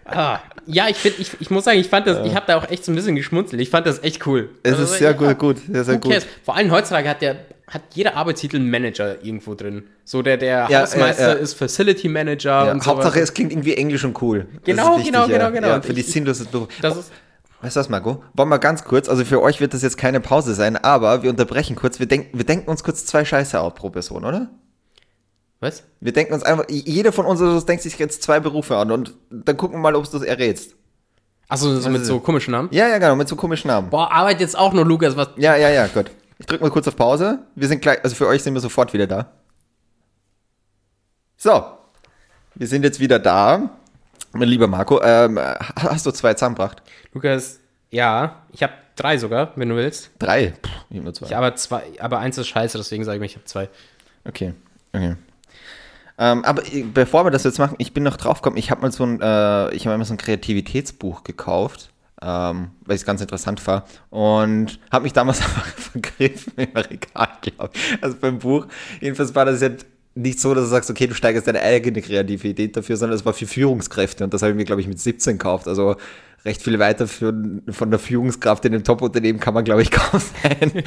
Ah, ja, ich finde, ich, ich muss sagen, ich fand das, ich habe da auch echt so ein bisschen geschmunzelt. Ich fand das echt cool. Es Also, ist sehr ja, gut, gut, sehr, sehr gut. Vor allem heutzutage hat der hat jeder Arbeitstitel einen Manager irgendwo drin. So der der Ja, Hausmeister ja, ja. ist Facility Manager Ja, und Hauptsache, sowas. es klingt irgendwie englisch und cool. Genau, wichtig, genau, ja. genau, genau. Ja, für die sinnlose Beruf. Das ist Weißt du was, Marco? Wollen wir ganz kurz, also für euch wird das jetzt keine Pause sein, aber wir unterbrechen kurz. Wir, denken, wir denken uns kurz zwei Scheiße auf pro Person, oder? Was? Wir denken uns einfach, jeder von uns denkt sich jetzt zwei Berufe an und dann gucken wir mal, ob es das errätst. Achso, so mit so komischen Namen. Ja, ja, genau, mit so komischen Namen. Boah, arbeitet jetzt auch nur Lukas, was. Ja, ja, ja, gut. Ich drück mal kurz auf Pause. Wir sind gleich, also für euch sind wir sofort wieder da. So, wir sind jetzt wieder da. Mein lieber Marco, ähm, hast du zwei zusammengebracht? Lukas, ja, ich habe drei sogar, wenn du willst. Drei? Puh, ich hab nur zwei. Ich aber zwei, aber eins ist scheiße, deswegen sage ich mir, ich habe zwei. Okay, okay. Ähm, aber äh, bevor wir das jetzt machen, ich bin noch drauf gekommen, ich habe mal so ein, äh, ich habe mal so ein Kreativitätsbuch gekauft, ähm, weil ich es ganz interessant war und habe mich damals einfach vergriffen im Regal, glaube ich. Also beim Buch. Jedenfalls war das jetzt nicht so, dass du sagst, okay, du steigerst deine eigene Kreativität dafür, sondern es war für Führungskräfte und das habe ich mir, glaube ich, mit 17 gekauft. Also recht viel weiter für, von der Führungskraft in einem Top-Unternehmen kann man, glaube ich, kaum sein.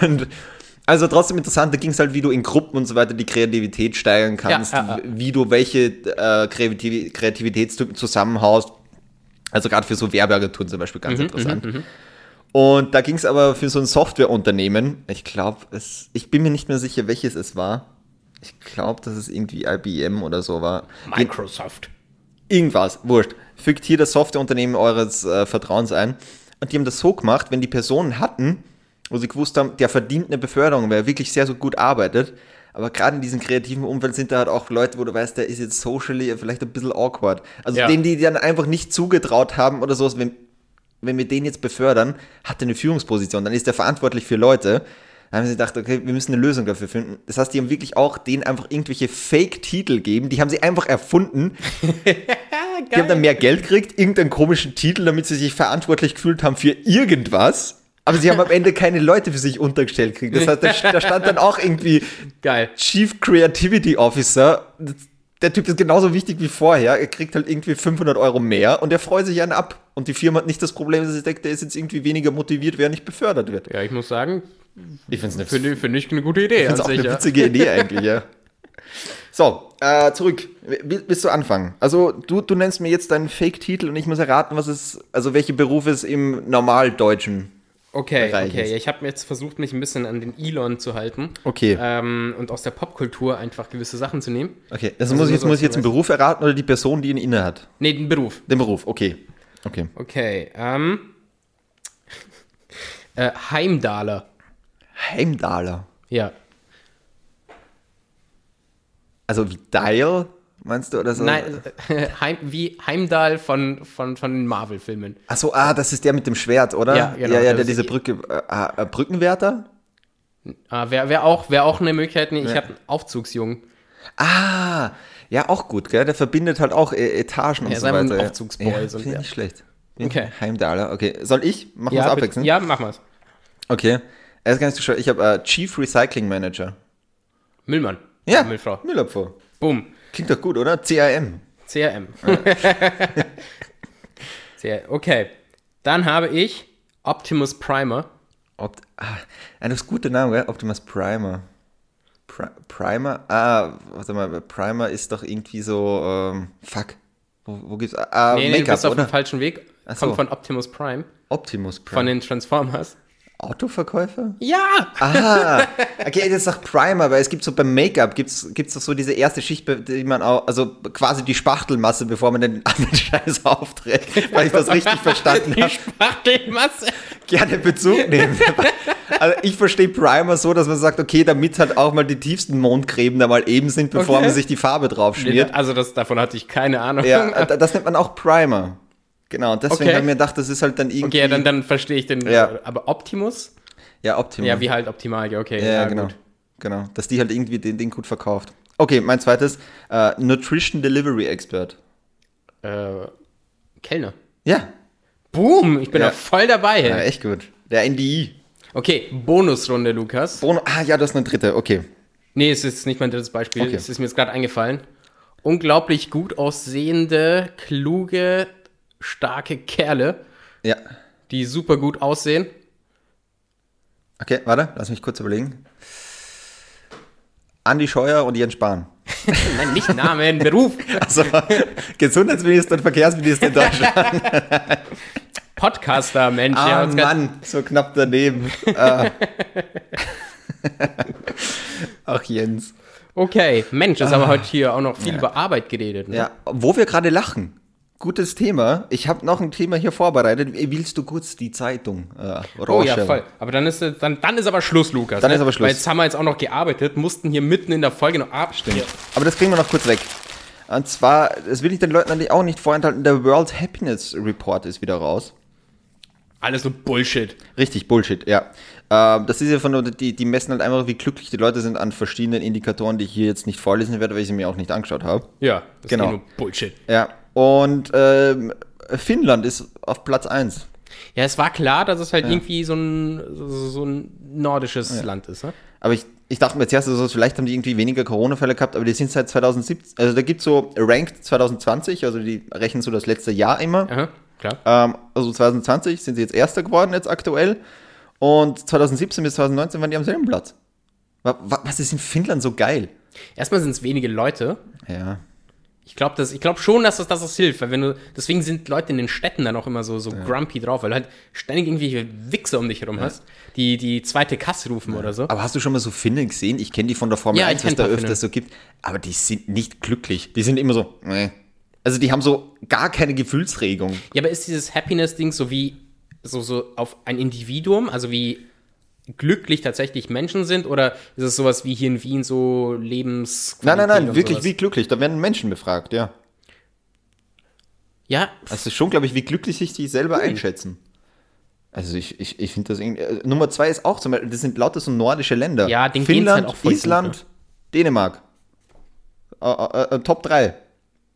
und also trotzdem interessant, da ging es halt, wie du in Gruppen und so weiter die Kreativität steigern kannst, Ja, ja, ja. wie du welche äh, Kreativ Kreativitätstypen zusammenhaust. Also gerade für so Werbeagenturen zum Beispiel Mhm, ganz interessant. Und da ging es aber für so ein Softwareunternehmen, ich glaube, ich bin mir nicht mehr sicher, welches es war. Ich glaube, dass es irgendwie IBM oder so war. Microsoft. Irgendwas, wurscht. Fügt hier das Softwareunternehmen eures äh, Vertrauens ein. Und die haben das so gemacht, wenn die Personen hatten, wo sie gewusst haben, der verdient eine Beförderung, weil er wirklich sehr, so gut arbeitet. Aber gerade in diesem kreativen Umfeld sind da halt auch Leute, wo du weißt, der ist jetzt socially vielleicht ein bisschen awkward. Also Ja. denen, die dann einfach nicht zugetraut haben oder sowas, wenn, wenn wir den jetzt befördern, hat er eine Führungsposition, dann ist er verantwortlich für Leute. Dann haben sie gedacht, okay, wir müssen eine Lösung dafür finden. Das heißt, die haben wirklich auch denen einfach irgendwelche Fake-Titel gegeben, die haben sie einfach erfunden. Die haben dann mehr Geld gekriegt, irgendeinen komischen Titel, damit sie sich verantwortlich gefühlt haben für irgendwas. Aber sie haben am Ende keine Leute für sich untergestellt gekriegt. Das heißt, da, da stand dann auch irgendwie Geil. Chief Creativity Officer. Der Typ ist genauso wichtig wie vorher. Er kriegt halt irgendwie 500 Euro mehr und er freut sich einen ab. Und die Firma hat nicht das Problem, dass sie denkt, der ist jetzt irgendwie weniger motiviert, wer nicht befördert wird. Ja, ich muss sagen, Ich finde es finde find ich eine gute Idee. das ist an auch sich, eine witzige Idee eigentlich, ja. So, äh, zurück. Will- Willst du anfangen? Also, du, du nennst mir jetzt deinen Fake-Titel und ich muss erraten, was es, also welche Berufe es im Normaldeutschen Okay, okay. Ich habe jetzt versucht, mich ein bisschen an den Elon zu halten. Okay. Ähm, und aus der Popkultur einfach gewisse Sachen zu nehmen. Okay, also, Also muss ich jetzt, muss ich jetzt einen Beruf erraten oder die Person, die ihn inne hat? Nee, den Beruf. Den Beruf, okay. Okay. Okay. Ähm, äh, Heimdaler. Heimdaler. Ja. Also wie Dial, meinst du, oder so? Nein, äh, Heim, wie Heimdall von, von, von den Marvel-Filmen. Achso, ah, das ist der mit dem Schwert, oder? Ja, genau, Ja, ja, der ist- diese Brücke, äh, äh, Brückenwärter? Ah, Wäre wär auch, wär auch eine Möglichkeit. Nee, ich Ja. habe einen Aufzugsjungen. Ah, ja, auch gut, gell? Der verbindet halt auch äh, Etagen und Ja, so ist einfach weiter. ein. Aufzugsboy, Ja, so finde ich nicht schlecht. Okay. Heimdaler, okay. Soll ich? Machen wir es abwechselnd? ja, machen wir's. Okay. Er ist gar nicht so schwer. Ich habe äh, Chief Recycling Manager. Müllmann. Ja, Müllfrau. Müllabfuhr. Boom. Klingt doch gut, oder? CRM. CRM. Okay. Dann habe ich Optimus Primer. Opt ah, das ist guter Name, gell? Optimus Primer. Pri Primer? Ah, warte mal, Primer ist doch irgendwie so, ähm, fuck. Wo, wo gibt's, ah, Nee, nee, du Make-up, bist auf oder? dem falschen Weg. Ach so. Kommt von Optimus Prime. Optimus Primer. Von den Transformers. Autoverkäufer? Ja! Ah, okay, das ist Primer, weil es gibt so beim Make-up, gibt's, gibt's doch so diese erste Schicht, die man auch, also quasi die Spachtelmasse, bevor man den anderen Scheiß aufträgt, weil ich das richtig verstanden Die habe. Spachtelmasse. Gerne Bezug nehmen. Also ich verstehe Primer so, dass man sagt, okay, damit halt auch mal die tiefsten Mondgräben da mal eben sind, bevor Okay. man sich die Farbe drauf schmiert. Also das, davon hatte ich keine Ahnung. Ja, das nennt man auch Primer. Genau, und deswegen Okay. habe ich mir gedacht, das ist halt dann irgendwie. Okay, dann, dann verstehe ich den. Ja. Aber Optimus? ja, Optimal. Ja, wie halt optimal. Ja, okay. Ja, Ja, genau. gut. Genau, dass die halt irgendwie den Ding gut verkauft. Okay, mein zweites, äh, Nutrition Delivery Expert. Äh, Kellner. Ja, Boom, ich bin Ja. da voll dabei. ja, echt gut. Der NDI. Okay, Bonusrunde, Lukas. Bono, ah ja, das ist eine dritte, okay. Nee, es ist nicht mein drittes Beispiel. Okay. Es ist mir jetzt gerade eingefallen. Unglaublich gut aussehende, kluge, starke Kerle, Ja. die super gut aussehen. Okay, warte, lass mich kurz überlegen. Andi Scheuer und Jens Spahn. Nein, nicht Namen, Beruf. Also, Gesundheitsminister und Verkehrsminister in Deutschland. Podcaster, Mensch. Ah, grad- Mann, so knapp daneben. ah. Ach, Jens. Okay, Mensch, ist aber heute hier auch noch viel über Arbeit geredet. Ne? Ah. Ja, wo wir gerade lachen. Gutes Thema. Ich habe noch ein Thema hier vorbereitet. Willst du kurz die Zeitung äh, Oh ja, voll. Aber dann ist, äh, dann, dann ist aber Schluss, Lukas. Dann ne? ist aber Schluss. Weil jetzt haben wir jetzt auch noch gearbeitet, mussten hier mitten in der Folge noch abstimmen. Aber das kriegen wir noch kurz weg. Und zwar, das will ich den Leuten natürlich auch nicht vorenthalten, der World Happiness Report ist wieder raus. Alles nur Bullshit. Richtig, Bullshit, ja. Ähm, das ist ja von, die, die messen halt einfach, wie glücklich die Leute sind an verschiedenen Indikatoren, die ich hier jetzt nicht vorlesen werde, weil ich sie mir auch nicht angeschaut habe. Ja, das Genau. ist nur Bullshit. Ja, und ähm, Finnland ist auf Platz 1. Ja, es war klar, dass es halt irgendwie so ein, so, ein nordisches Land ist. Ne? Aber ich, ich dachte mir zuerst, also vielleicht haben die irgendwie weniger Corona-Fälle gehabt, aber die sind seit 2017, also da gibt es so Ranked 2020, also die rechnen so das letzte Jahr immer. Aha, klar. Ähm, also 2020 sind sie jetzt Erster geworden, jetzt aktuell. Und 2017 bis 2019 waren die am selben Platz. Wa- wa- Was ist in Finnland so geil? Erstmal sind es wenige Leute. Ja. Ich glaube glaub schon, dass das, dass das hilft, weil wenn du, deswegen sind Leute in den Städten dann auch immer so, so grumpy drauf, weil du halt ständig irgendwelche Wichser um dich herum hast, die die zweite Kasse rufen oder so. Aber hast du schon mal so Finnen gesehen? Ich kenne die von der Formel Ja, ich 1, was da paar öfters so gibt. Aber die sind nicht glücklich. Die sind immer so, nee. Also die haben so gar keine Gefühlsregung. Ja, aber ist dieses Happiness-Ding so wie, so, so auf ein Individuum, also wie glücklich tatsächlich Menschen sind, oder ist es sowas wie hier in Wien so Lebens... Nein, nein, nein, wirklich wie glücklich. Da werden Menschen befragt, ja. Ja, ist schon, glaube ich, wie glücklich sich die selber einschätzen. Also ich, ich, ich finde das irgendwie. Äh, Nummer zwei ist auch zum Beispiel, das sind lauter so nordische Länder. Ja, geht's Finnland, halt auch voll gut, Island, Dänemark. Äh, äh, äh, Top 3.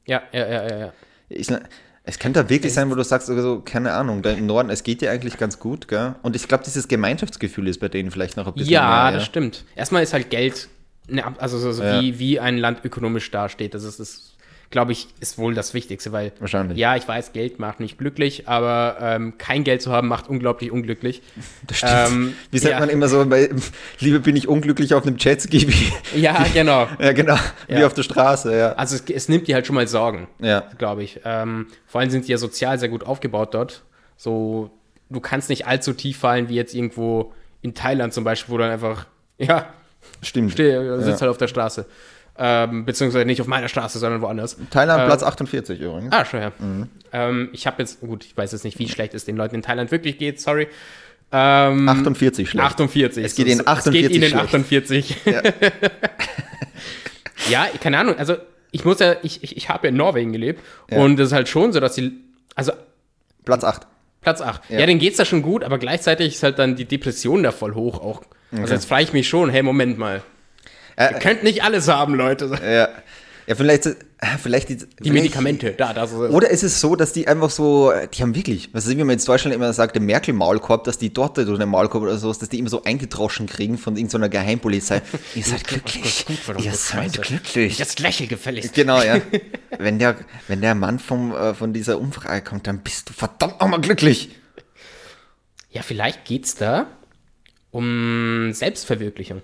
ja, ja, ja, ja, ja. Island, es könnte da wirklich sein, wo du sagst, also, keine Ahnung, da im Norden, es geht dir eigentlich ganz gut, gell? Und ich glaube, dieses Gemeinschaftsgefühl ist bei denen vielleicht noch ein bisschen Ja, mehr. das stimmt. Erstmal ist halt Geld, ne, also so, so Ja. wie, wie ein Land ökonomisch dasteht. Das ist, das, glaube ich, ist wohl das Wichtigste, weil Wahrscheinlich. ja, ich weiß, Geld macht nicht glücklich, aber ähm, kein Geld zu haben macht unglaublich unglücklich. Das stimmt. Ähm, Wie sagt ja. man immer so, bei, Liebe bin ich unglücklich auf einem Jetski. wie- Ja, genau. ja, genau. Wie Ja. auf der Straße, ja. Also es, es nimmt dir halt schon mal Sorgen, Ja. glaube ich. Ähm, vor allem sind die ja sozial sehr gut aufgebaut dort. So du kannst nicht allzu tief fallen wie jetzt irgendwo in Thailand zum Beispiel, wo dann einfach, ja, Stimmt. steh, sitzt Ja. halt auf der Straße. Ähm, beziehungsweise nicht auf meiner Straße, sondern woanders. Thailand Ähm, Platz 48 übrigens. Ah, schon, ja. Ähm, ich habe jetzt, gut, ich weiß jetzt nicht, wie schlecht es den Leuten in Thailand wirklich geht, sorry. Ähm, 48 schlecht. 48. Es geht ihnen 48 Es geht ihnen schlecht. 48. Ja. Ja, keine Ahnung. Also ich muss ja, ich, ich, ich habe ja in Norwegen gelebt Ja. und es ist halt schon so, dass die, also Platz 8. Platz 8. Ja, Ja. denen geht's da schon gut, aber gleichzeitig ist halt dann die Depression da voll hoch auch. Also jetzt frage ich mich schon, hey, Moment mal. Äh, Ihr könnt nicht alles haben, Leute. Ja. Ja, vielleicht, äh, vielleicht die, Die Medikamente, da, das ist es. Oder ist es so, dass die einfach so, die haben wirklich, was ist, wie man in Deutschland immer sagt, der Merkel-Maulkorb, dass die dort oder der Maulkorb oder sowas, dass die immer so eingedroschen kriegen von irgendeiner Geheimpolizei. Ihr seid glücklich. Ihr seid glücklich. Jetzt lächel gefälligst. Genau, ja. wenn, der, wenn der Mann vom, äh, von dieser Umfrage kommt, dann bist du verdammt nochmal glücklich. Ja, vielleicht geht's da um Selbstverwirklichung.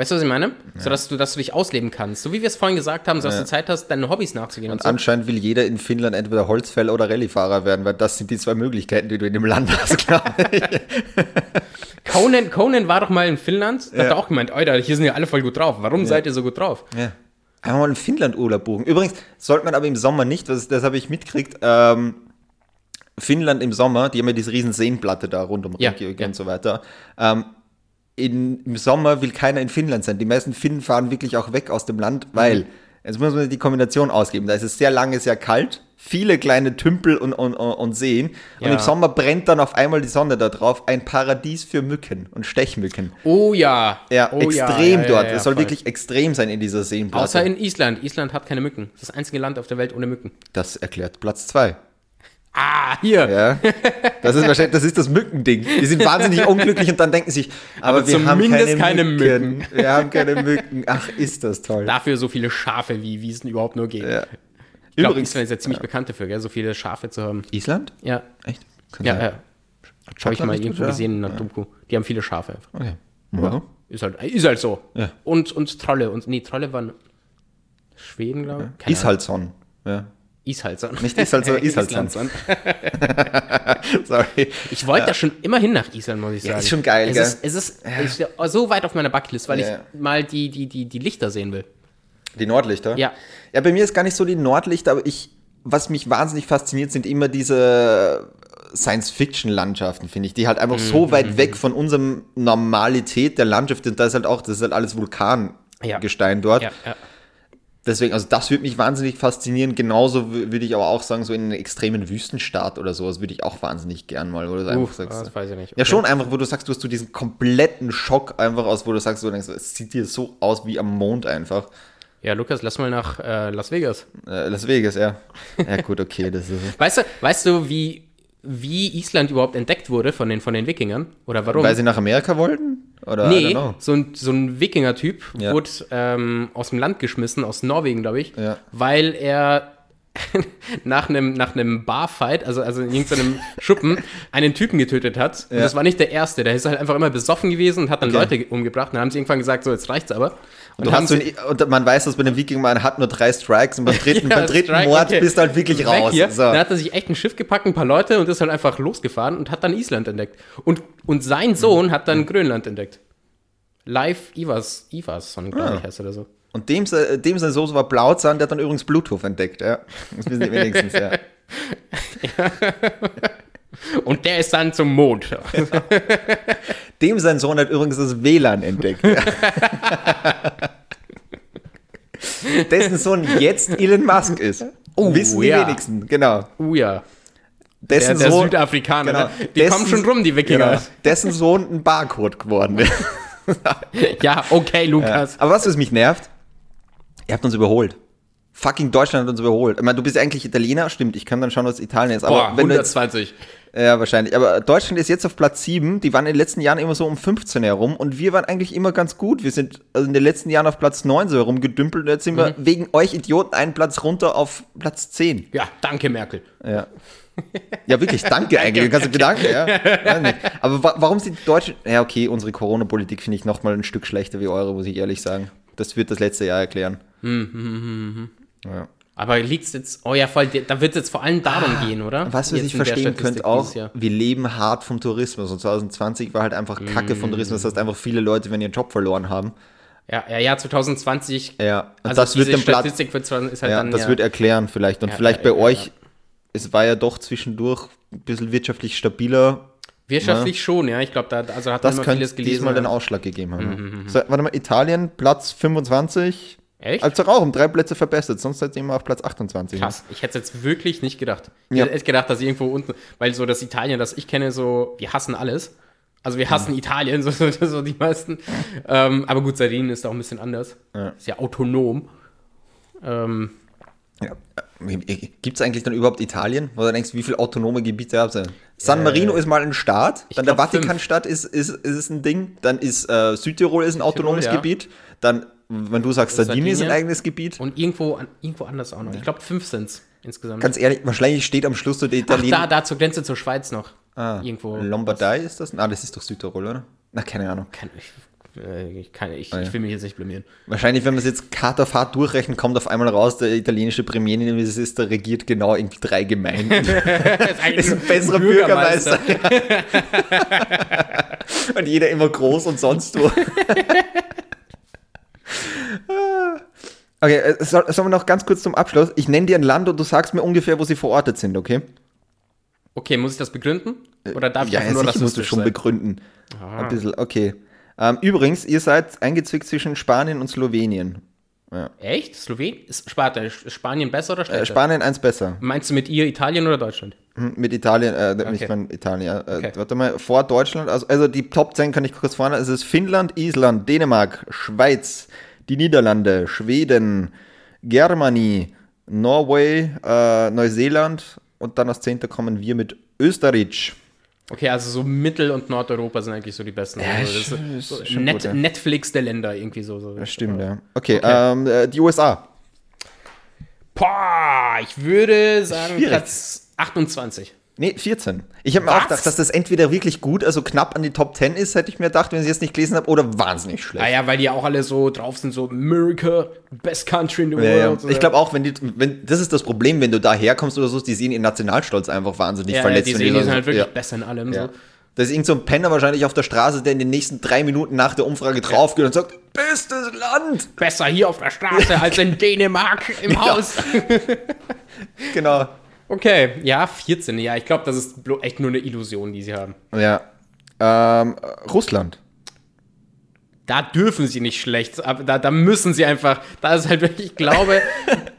Weißt du, was ich meine? So, dass du, dass du dich ausleben kannst. So wie wir es vorhin gesagt haben, so dass du Zeit hast, deinen Hobbys nachzugehen und, Und so. anscheinend will jeder in Finnland entweder Holzfäller oder Rallyefahrer werden, weil das sind die zwei Möglichkeiten, die du in dem Land hast, glaube ich. Conan, Conan war doch mal in Finnland, da hat Ja. er auch gemeint, Alter, hier sind ja alle voll gut drauf. Warum seid ihr so gut drauf? Ja. Einfach mal in Finnland Urlaub buchen. Übrigens sollte man aber im Sommer nicht, das, das habe ich mitgekriegt, ähm, Finnland im Sommer, die haben ja diese riesen Seenplatte da rund um Ja, Reykjavik ja. und so weiter. Ähm, in, Im Sommer will keiner in Finnland sein. Die meisten Finnen fahren wirklich auch weg aus dem Land, weil, Mhm. jetzt muss man die Kombination ausgeben, da ist es sehr lange, sehr kalt, viele kleine Tümpel und, und, und und Seen und Ja. im Sommer brennt dann auf einmal die Sonne da drauf, ein Paradies für Mücken und Stechmücken. Oh ja. Ja, oh, extrem ja, ja, dort. es soll voll. wirklich extrem sein in dieser Seenplatte. Außer in Island. Island hat keine Mücken. Das ist das einzige Land auf der Welt ohne Mücken. Das erklärt Platz zwei. Ah, hier. Ja. Das ist wahrscheinlich, das ist das Mückending. Die sind wahnsinnig unglücklich und dann denken sich, aber, Aber wir haben zumindest keine, keine Mücken. Wir haben keine Mücken. Ach, ist das toll. Dafür so viele Schafe, wie wie es denn überhaupt nur geht. Ja. Ich glaube, Übrigens, Island ist ja ziemlich bekannt dafür, gell? so viele Schafe zu haben. Island? Ja. Echt? Kann Ja, ja. Habe ich mal irgendwo ja. gesehen in einer Doku. Die haben viele Schafe einfach. Okay. Ja. Ist halt, ist halt so. Ja. Und, und Trolle. Und, nee, Trolle waren Schweden, glaube ich. Ist halt so. Ja. Ist halt so. Nicht ist so, ist so. Island. Sorry. Ich wollte da schon immer hin nach Island, muss ich sagen. ist schon geil, es gell? Ist, es ist, ist so weit auf meiner Bucketlist, weil Ja. ich mal die, die, die, die Lichter sehen will. Die Nordlichter? Ja. Ja, bei mir ist gar nicht so die Nordlichter, aber ich, was mich wahnsinnig fasziniert, sind immer diese Science-Fiction-Landschaften, finde ich, die halt einfach Mhm, so weit weg von unserem Normalität der Landschaft sind. Da ist halt auch, das ist halt alles Vulkangestein dort. Ja, ja. Deswegen, also das würde mich wahnsinnig faszinieren. Genauso würde ich aber auch sagen, so in einen extremen Wüstenstaat oder sowas würde ich auch wahnsinnig gern mal, wo du einfach Uff, sagst. das weiß ich nicht. Ja, Okay. schon einfach, wo du sagst, du hast so diesen kompletten Schock einfach aus, wo du sagst, du denkst, es sieht dir so aus wie am Mond einfach. Ja, Lukas, lass mal nach äh, Las Vegas. Äh, Las Vegas, ja. Ja, gut, okay, das ist. Weißt du, weißt du wie, wie Island überhaupt entdeckt wurde von den, von den Wikingern? Oder warum? Weil sie nach Amerika wollten? Oder nee, so ein, so ein Wikinger-Typ Ja. wurde ähm, aus dem Land geschmissen, aus Norwegen, glaube ich, Ja. weil er nach einem nach einem Barfight, also, also in irgendeinem Schuppen, einen Typen getötet hat. Und Ja. das war nicht der erste, der ist halt einfach immer besoffen gewesen und hat dann Okay. Leute ge- umgebracht. Und dann haben sie irgendwann gesagt, so, jetzt reicht's aber. Und, hast so ein, und man weiß, dass bei den Wikingern, man hat nur drei Strikes und beim dritten, Ja, beim dritten Strike, Mord okay. bist du halt wirklich Weg raus. Hier. So. Dann hat er sich echt ein Schiff gepackt, ein paar Leute und ist halt einfach losgefahren und hat dann Island entdeckt. Und, und sein Sohn hat dann Grönland entdeckt. Live Ivas, Ivarsson, glaube Ah. ich, heißt er oder so. Und dem, dem sein Soße war Blauzahn, der hat dann übrigens Bluetooth entdeckt, ja. Das wissen die wenigstens, ja. Und der ist dann zum Mond. Dem sein Sohn hat übrigens das WLAN entdeckt. Ja. Dessen Sohn jetzt Elon Musk ist. Oh, Wissen die ja. wenigsten, genau. Uh ja. Der, Dessen der Sohn, Südafrikaner. genau, ne? Die dessen- kommen schon rum, die Wikinger. Genau, dessen Sohn ein Barcode geworden ist. Ja, okay, Lukas. Aber was, was mich nervt? Ihr habt uns überholt. Fucking Deutschland hat uns überholt. Ich meine, du bist eigentlich Italiener, stimmt, ich kann dann schauen, was Italien ist. Aber Boah, wenn du jetzt, 120. ja, wahrscheinlich. Aber Deutschland ist jetzt auf Platz 7. Die waren in den letzten Jahren immer so um 15 herum. Und wir waren eigentlich immer ganz gut. Wir sind also in den letzten Jahren auf Platz 9 so herumgedümpelt. Und jetzt sind Mhm. wir wegen euch Idioten einen Platz runter auf Platz 10. Ja, danke, Merkel. Ja. Ja, wirklich, danke eigentlich. Kannst du bedanken, ja. Aber wa warum sind die Deutschen. Ja, okay, unsere Corona-Politik finde ich nochmal ein Stück schlechter wie eure, muss ich ehrlich sagen. Das wird das letzte Jahr erklären. Hm, Ja. Aber liegt es jetzt, oh ja, voll, da wird es jetzt vor allem darum gehen, oder? Ah, Was, in der verstehen könnte auch, wir leben hart vom Tourismus und 2020 war halt einfach Kacke vom Tourismus. Das heißt einfach viele Leute, wenn ihren Job verloren haben. Ja, ja, ja, 2020. Ja, und also das wird Platz, Statistik wird zwar, ist halt ja, dann das ja, wird erklären vielleicht. Und Ja, vielleicht bei euch, es war ja doch zwischendurch ein bisschen wirtschaftlich stabiler. Wirtschaftlich schon, ja. Ich glaube, da also hat Das man vieles gelesen. diesmal den ja. Ausschlag gegeben haben. Mhm, So, warte mal, Italien, Platz 25. Echt? Also auch um drei Plätze verbessert, sonst seid ihr immer auf Platz 28. Krass, ich hätte es jetzt wirklich nicht gedacht. Ich Ja. hätte echt gedacht, dass irgendwo unten, weil so das Italien, das ich kenne, so, wir hassen alles. Also wir Mhm. hassen Italien, so, so, so die meisten. Ähm, aber gut, Sardinien ist auch ein bisschen anders. Ja. Ist ja autonom. Ähm, Ja. Gibt es eigentlich dann überhaupt Italien? Wo du denkst, wie viele autonome Gebiete habt ihr? San Marino ist mal ein Staat, dann der. Vatikanstadt ist, ist, ist ein Ding, dann ist äh, Südtirol ist ein autonomes ja. Gebiet, dann, wenn du sagst, Sardinien ist ein Sardinien. eigenes Gebiet. und irgendwo, an, irgendwo anders auch noch. Ich glaube, fünf sind es insgesamt. Ganz ehrlich, wahrscheinlich steht am Schluss so der Ach, Italien. da, da zur Grenze zur Schweiz noch. ah, irgendwo. Lombardei ist das? Ah, das ist doch Südtirol, oder? Na, keine Ahnung. Kann, ich, äh, ich, kann, ich, Ah, ja. ich will mich jetzt nicht blamieren. Wahrscheinlich, wenn man es jetzt Karte auf hart durchrechnet, kommt auf einmal raus, der italienische Premierminister, ist, regiert genau irgendwie drei Gemeinden. ist ein besserer Bürgermeister. Und jeder immer groß und sonst wo. Okay, äh, soll, sollen wir noch ganz kurz zum Abschluss? Ich nenne dir ein Land und du sagst mir ungefähr, wo sie verortet sind, okay? Okay, muss ich das begründen? Oder darf ich ja, einfach nur sicher musst du schon sein? begründen. Ein bisschen, okay. Ähm, übrigens, ihr seid eingezwickt zwischen Spanien und Slowenien. Echt? Slowenien? Ist Spanien besser oder Äh, schlechter? Spanien eins besser. Meinst du mit ihr Italien oder Deutschland? Hm, Mit Italien, äh, nicht Okay. mein Italien, äh, Okay. warte mal, vor Deutschland, also, also die Top 10 kann ich kurz vorne, es ist Finnland, Island, Dänemark, Schweiz, die Niederlande, Schweden, Germany, Norway, äh, Neuseeland und dann als Zehnter kommen wir mit Österreich. Okay, also so Mittel- und Nordeuropa sind eigentlich so die besten. Ja, also so Net gut, ja. Netflix der Länder irgendwie so. so. Das stimmt, ja. Okay, Okay. Ähm, äh, die USA. Boah, ich würde sagen. Platz 28. Nee, 14. Ich habe mir auch gedacht, dass das entweder wirklich gut, also knapp an die Top 10 ist, hätte ich mir gedacht, wenn ich es jetzt nicht gelesen habe, oder wahnsinnig schlecht. Ah ja, weil die ja auch alle so drauf sind, so America, best country in the Ja, ja. world. Ich glaube auch, wenn die, wenn, das ist das Problem, wenn du da herkommst oder so, die sehen ihren Nationalstolz einfach wahnsinnig ja, ja, verletzt. die, wenn sehen, die sind halt wirklich ja. besser in allem. Ja. So. Da ist irgend so ein Penner wahrscheinlich auf der Straße, der in den nächsten drei Minuten nach der Umfrage draufgeht und sagt, bestes Land! Besser hier auf der Straße als in Dänemark im Haus. Genau. Okay, ja, 14. Ja, ich glaube, das ist echt nur eine Illusion, die sie haben. Ja. Ähm, Russland. Da dürfen sie nicht schlecht, aber da, da müssen sie einfach, da ist halt wirklich, ich glaube,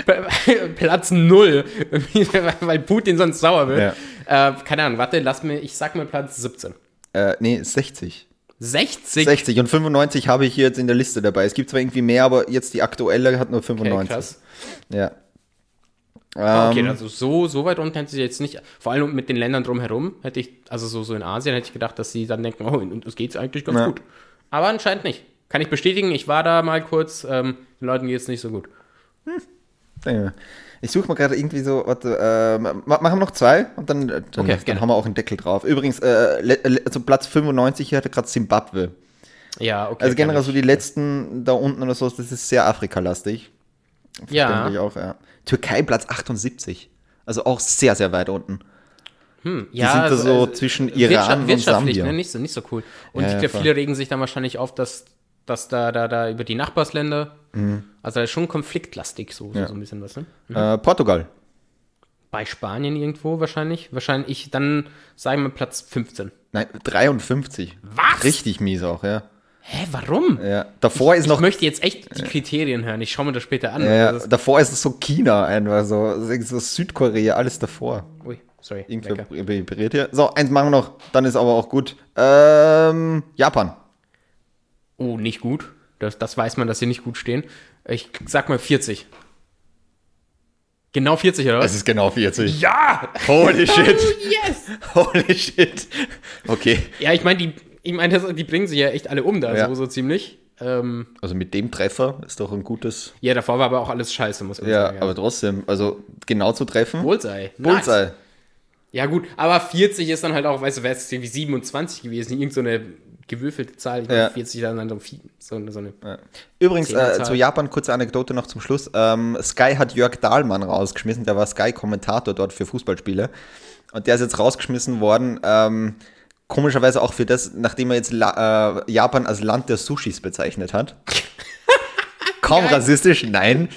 Platz null, weil Putin sonst sauer wird. Äh, keine Ahnung, warte, lass mir, ich sag mir Platz 17. Äh, nee, 60. 60? 60 und 95 habe ich hier jetzt in der Liste dabei. Es gibt zwar irgendwie mehr, aber jetzt die aktuelle hat nur Okay, 95. krass. Ja. Ah, Okay, Ähm, also so, so weit unten hätte sie jetzt nicht, vor allem mit den Ländern drumherum, hätte ich, also so, so in Asien hätte ich gedacht, dass sie dann denken, oh, und uns geht's eigentlich ganz Ja. gut. Aber anscheinend nicht. Kann ich bestätigen, ich war da mal kurz, ähm, den Leuten geht's nicht so gut. Ja. Ich suche mal gerade irgendwie so, warte, ma- machen wir noch zwei und dann, äh, dann, Okay, dann haben wir auch einen Deckel drauf. Übrigens, äh, also Platz 95 hier hatte gerade Zimbabwe. Ja, okay. Also generell so die letzten da unten oder so, das ist sehr Afrikalastig. Ja, Denke ich auch, ja. Türkei Platz 78. Also auch sehr, sehr weit unten. hm, Die ja, sind da also, so äh, zwischen Wirtschaft- Iran und wirtschaftlich, Sambia. Ne, nicht, so, nicht so cool. Und Ja, ich ja, viele regen sich dann wahrscheinlich auf, dass, dass da, da, da über die Nachbarsländer, Mhm. also da ist schon konfliktlastig, so, so, so ein bisschen was, ne? Äh, Portugal. Bei Spanien irgendwo wahrscheinlich. Wahrscheinlich, ich dann sagen wir Platz 15. Nein, 53. Was? Richtig mies auch, ja. Hä, warum? ja. Davor ist Ich noch möchte jetzt echt die Kriterien hören. Ich schaue mir das später an. Ja, Das ist, davor ist es so China einfach so, so Südkorea, alles davor. ui, sorry. Irgendwer vibriert hier. So, eins machen wir noch, dann ist aber auch gut. Ähm, Japan. Oh, nicht gut. Das, das weiß man, dass sie nicht gut stehen. Ich sag mal 40. Genau 40, oder was? ist genau 40. Ja! Holy shit. Yes! Holy shit. Okay. Ja, ich meine, die, ich mein, das- die bringen sich ja echt alle um da, Ja. so, so ziemlich. Ähm, Also mit dem Treffer ist doch ein gutes. ja, davor war aber auch alles scheiße, muss man Ja, sagen. aber trotzdem, also genau zu treffen. Bullseye. Bullseye. Nice. Ja, gut, aber 40 ist dann halt auch, weißt du, wäre es irgendwie 27 gewesen, irgend so eine gewürfelte Zahl. Ich Ja. meine, 40 dann so, viel- so, eine- so eine. Übrigens, äh, zu Japan, kurze Anekdote noch zum Schluss. Ähm, Sky hat Jörg Dahlmann rausgeschmissen, der war Sky-Kommentator dort für Fußballspiele. Und der ist jetzt rausgeschmissen worden, ähm, komischerweise auch für das, nachdem er jetzt La äh, Japan als Land der Sushis bezeichnet hat. Kaum rassistisch, nein.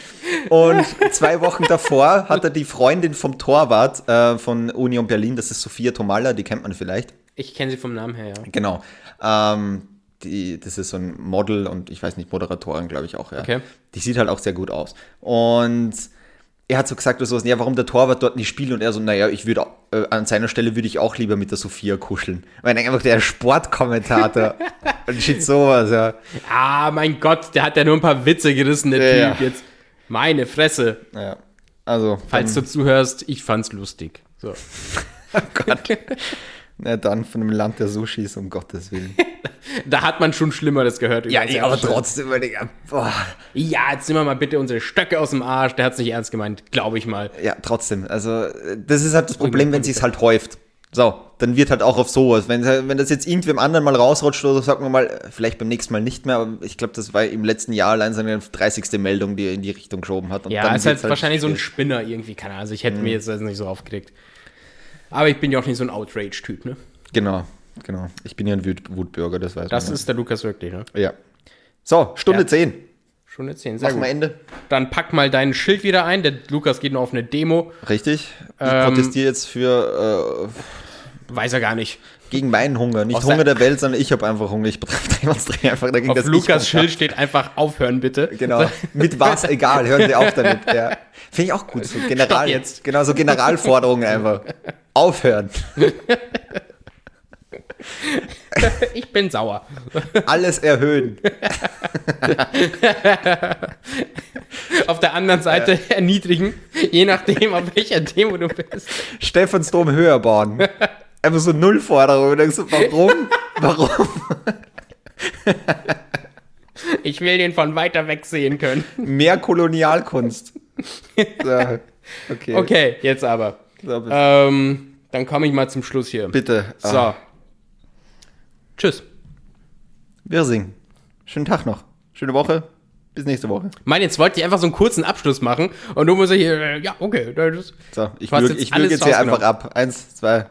Und zwei Wochen davor hat er die Freundin vom Torwart äh, von Union Berlin, das ist Sophia Tomalla, die kennt man vielleicht. Ich kenne sie vom Namen her, ja. Genau. Ähm, die, das ist so ein Model und ich weiß nicht, Moderatorin, glaube ich auch, ja. Okay. Die sieht halt auch sehr gut aus. Und er hat so gesagt, so, ja, warum der Torwart dort nicht spielt und er so, naja, ich würde, äh, an seiner Stelle würde ich auch lieber mit der Sophia kuscheln. Weil einfach der Sportkommentator und shit sowas, ja. Ah, mein Gott, der hat ja nur ein paar Witze gerissen, der Ja. Typ jetzt. Meine Fresse. ja. Also, Falls du zuhörst, ich fand's lustig. So. oh Gott. Na dann von einem Land der Sushis, um Gottes Willen. Da hat man schon Schlimmeres gehört. über das Jahrhundert. trotzdem, weil ich, boah. Ja, jetzt nehmen wir mal bitte unsere Stöcke aus dem Arsch. Der hat's nicht ernst gemeint, glaube ich mal. Ja, trotzdem. Also, das ist halt das Problem, wenn sich's halt häuft. So, dann wird halt auch auf sowas. Wenn, wenn das jetzt irgendwem anderen mal rausrutscht oder sagen wir mal, vielleicht beim nächsten Mal nicht mehr, aber ich glaube, das war im letzten Jahr allein seine 30. Meldung, die er in die Richtung geschoben hat. Und Ja, dann ist halt, wird's wahrscheinlich so ein schwierig. Spinner irgendwie, keine Ahnung. Also ich hätte mir jetzt das nicht so aufgeregt. Aber ich bin ja auch nicht so ein Outrage-Typ, ne? Genau, genau. Ich bin ja ein Wut Wutbürger, das weiß Das man. ist der Lukas wirklich, ne? ja. So, Stunde Ja. 10. Schon eine 10, sehr Machen gut. Ende. Dann pack mal dein Schild wieder ein. Der Lukas geht noch auf eine Demo. Richtig. Ich Ähm, protestiere jetzt für äh, Weiß er gar nicht. gegen meinen Hunger. Nicht Hunger der- Welt, sondern ich habe einfach Hunger. Ich demonstriere einfach dagegen, Auf dass Lukas ich Schild steht einfach aufhören, bitte. Genau. Mit was, egal, hören Sie auf damit. Ja. Finde ich auch gut. So General, jetzt. Genau, so Generalforderungen einfach. Aufhören. Ich bin sauer. Alles erhöhen. Auf der anderen Seite erniedrigen, je nachdem, auf welcher Demo du bist. Stephansdom höher bauen. Einfach so denkst du, warum? Warum? Ich will den von weiter weg sehen können. Mehr Kolonialkunst. So. Okay. Okay, jetzt aber. So, Ähm, dann komme ich mal zum Schluss hier. bitte. So. Ah, Tschüss. Wirsing. Schönen Tag noch. Schöne Woche. Bis nächste Woche. Mann, jetzt wollte ich einfach so einen kurzen Abschluss machen und du musst hier, äh, ja, okay. Das, So, ich würge jetzt ich würg jetzt hier einfach ab. Eins, zwei,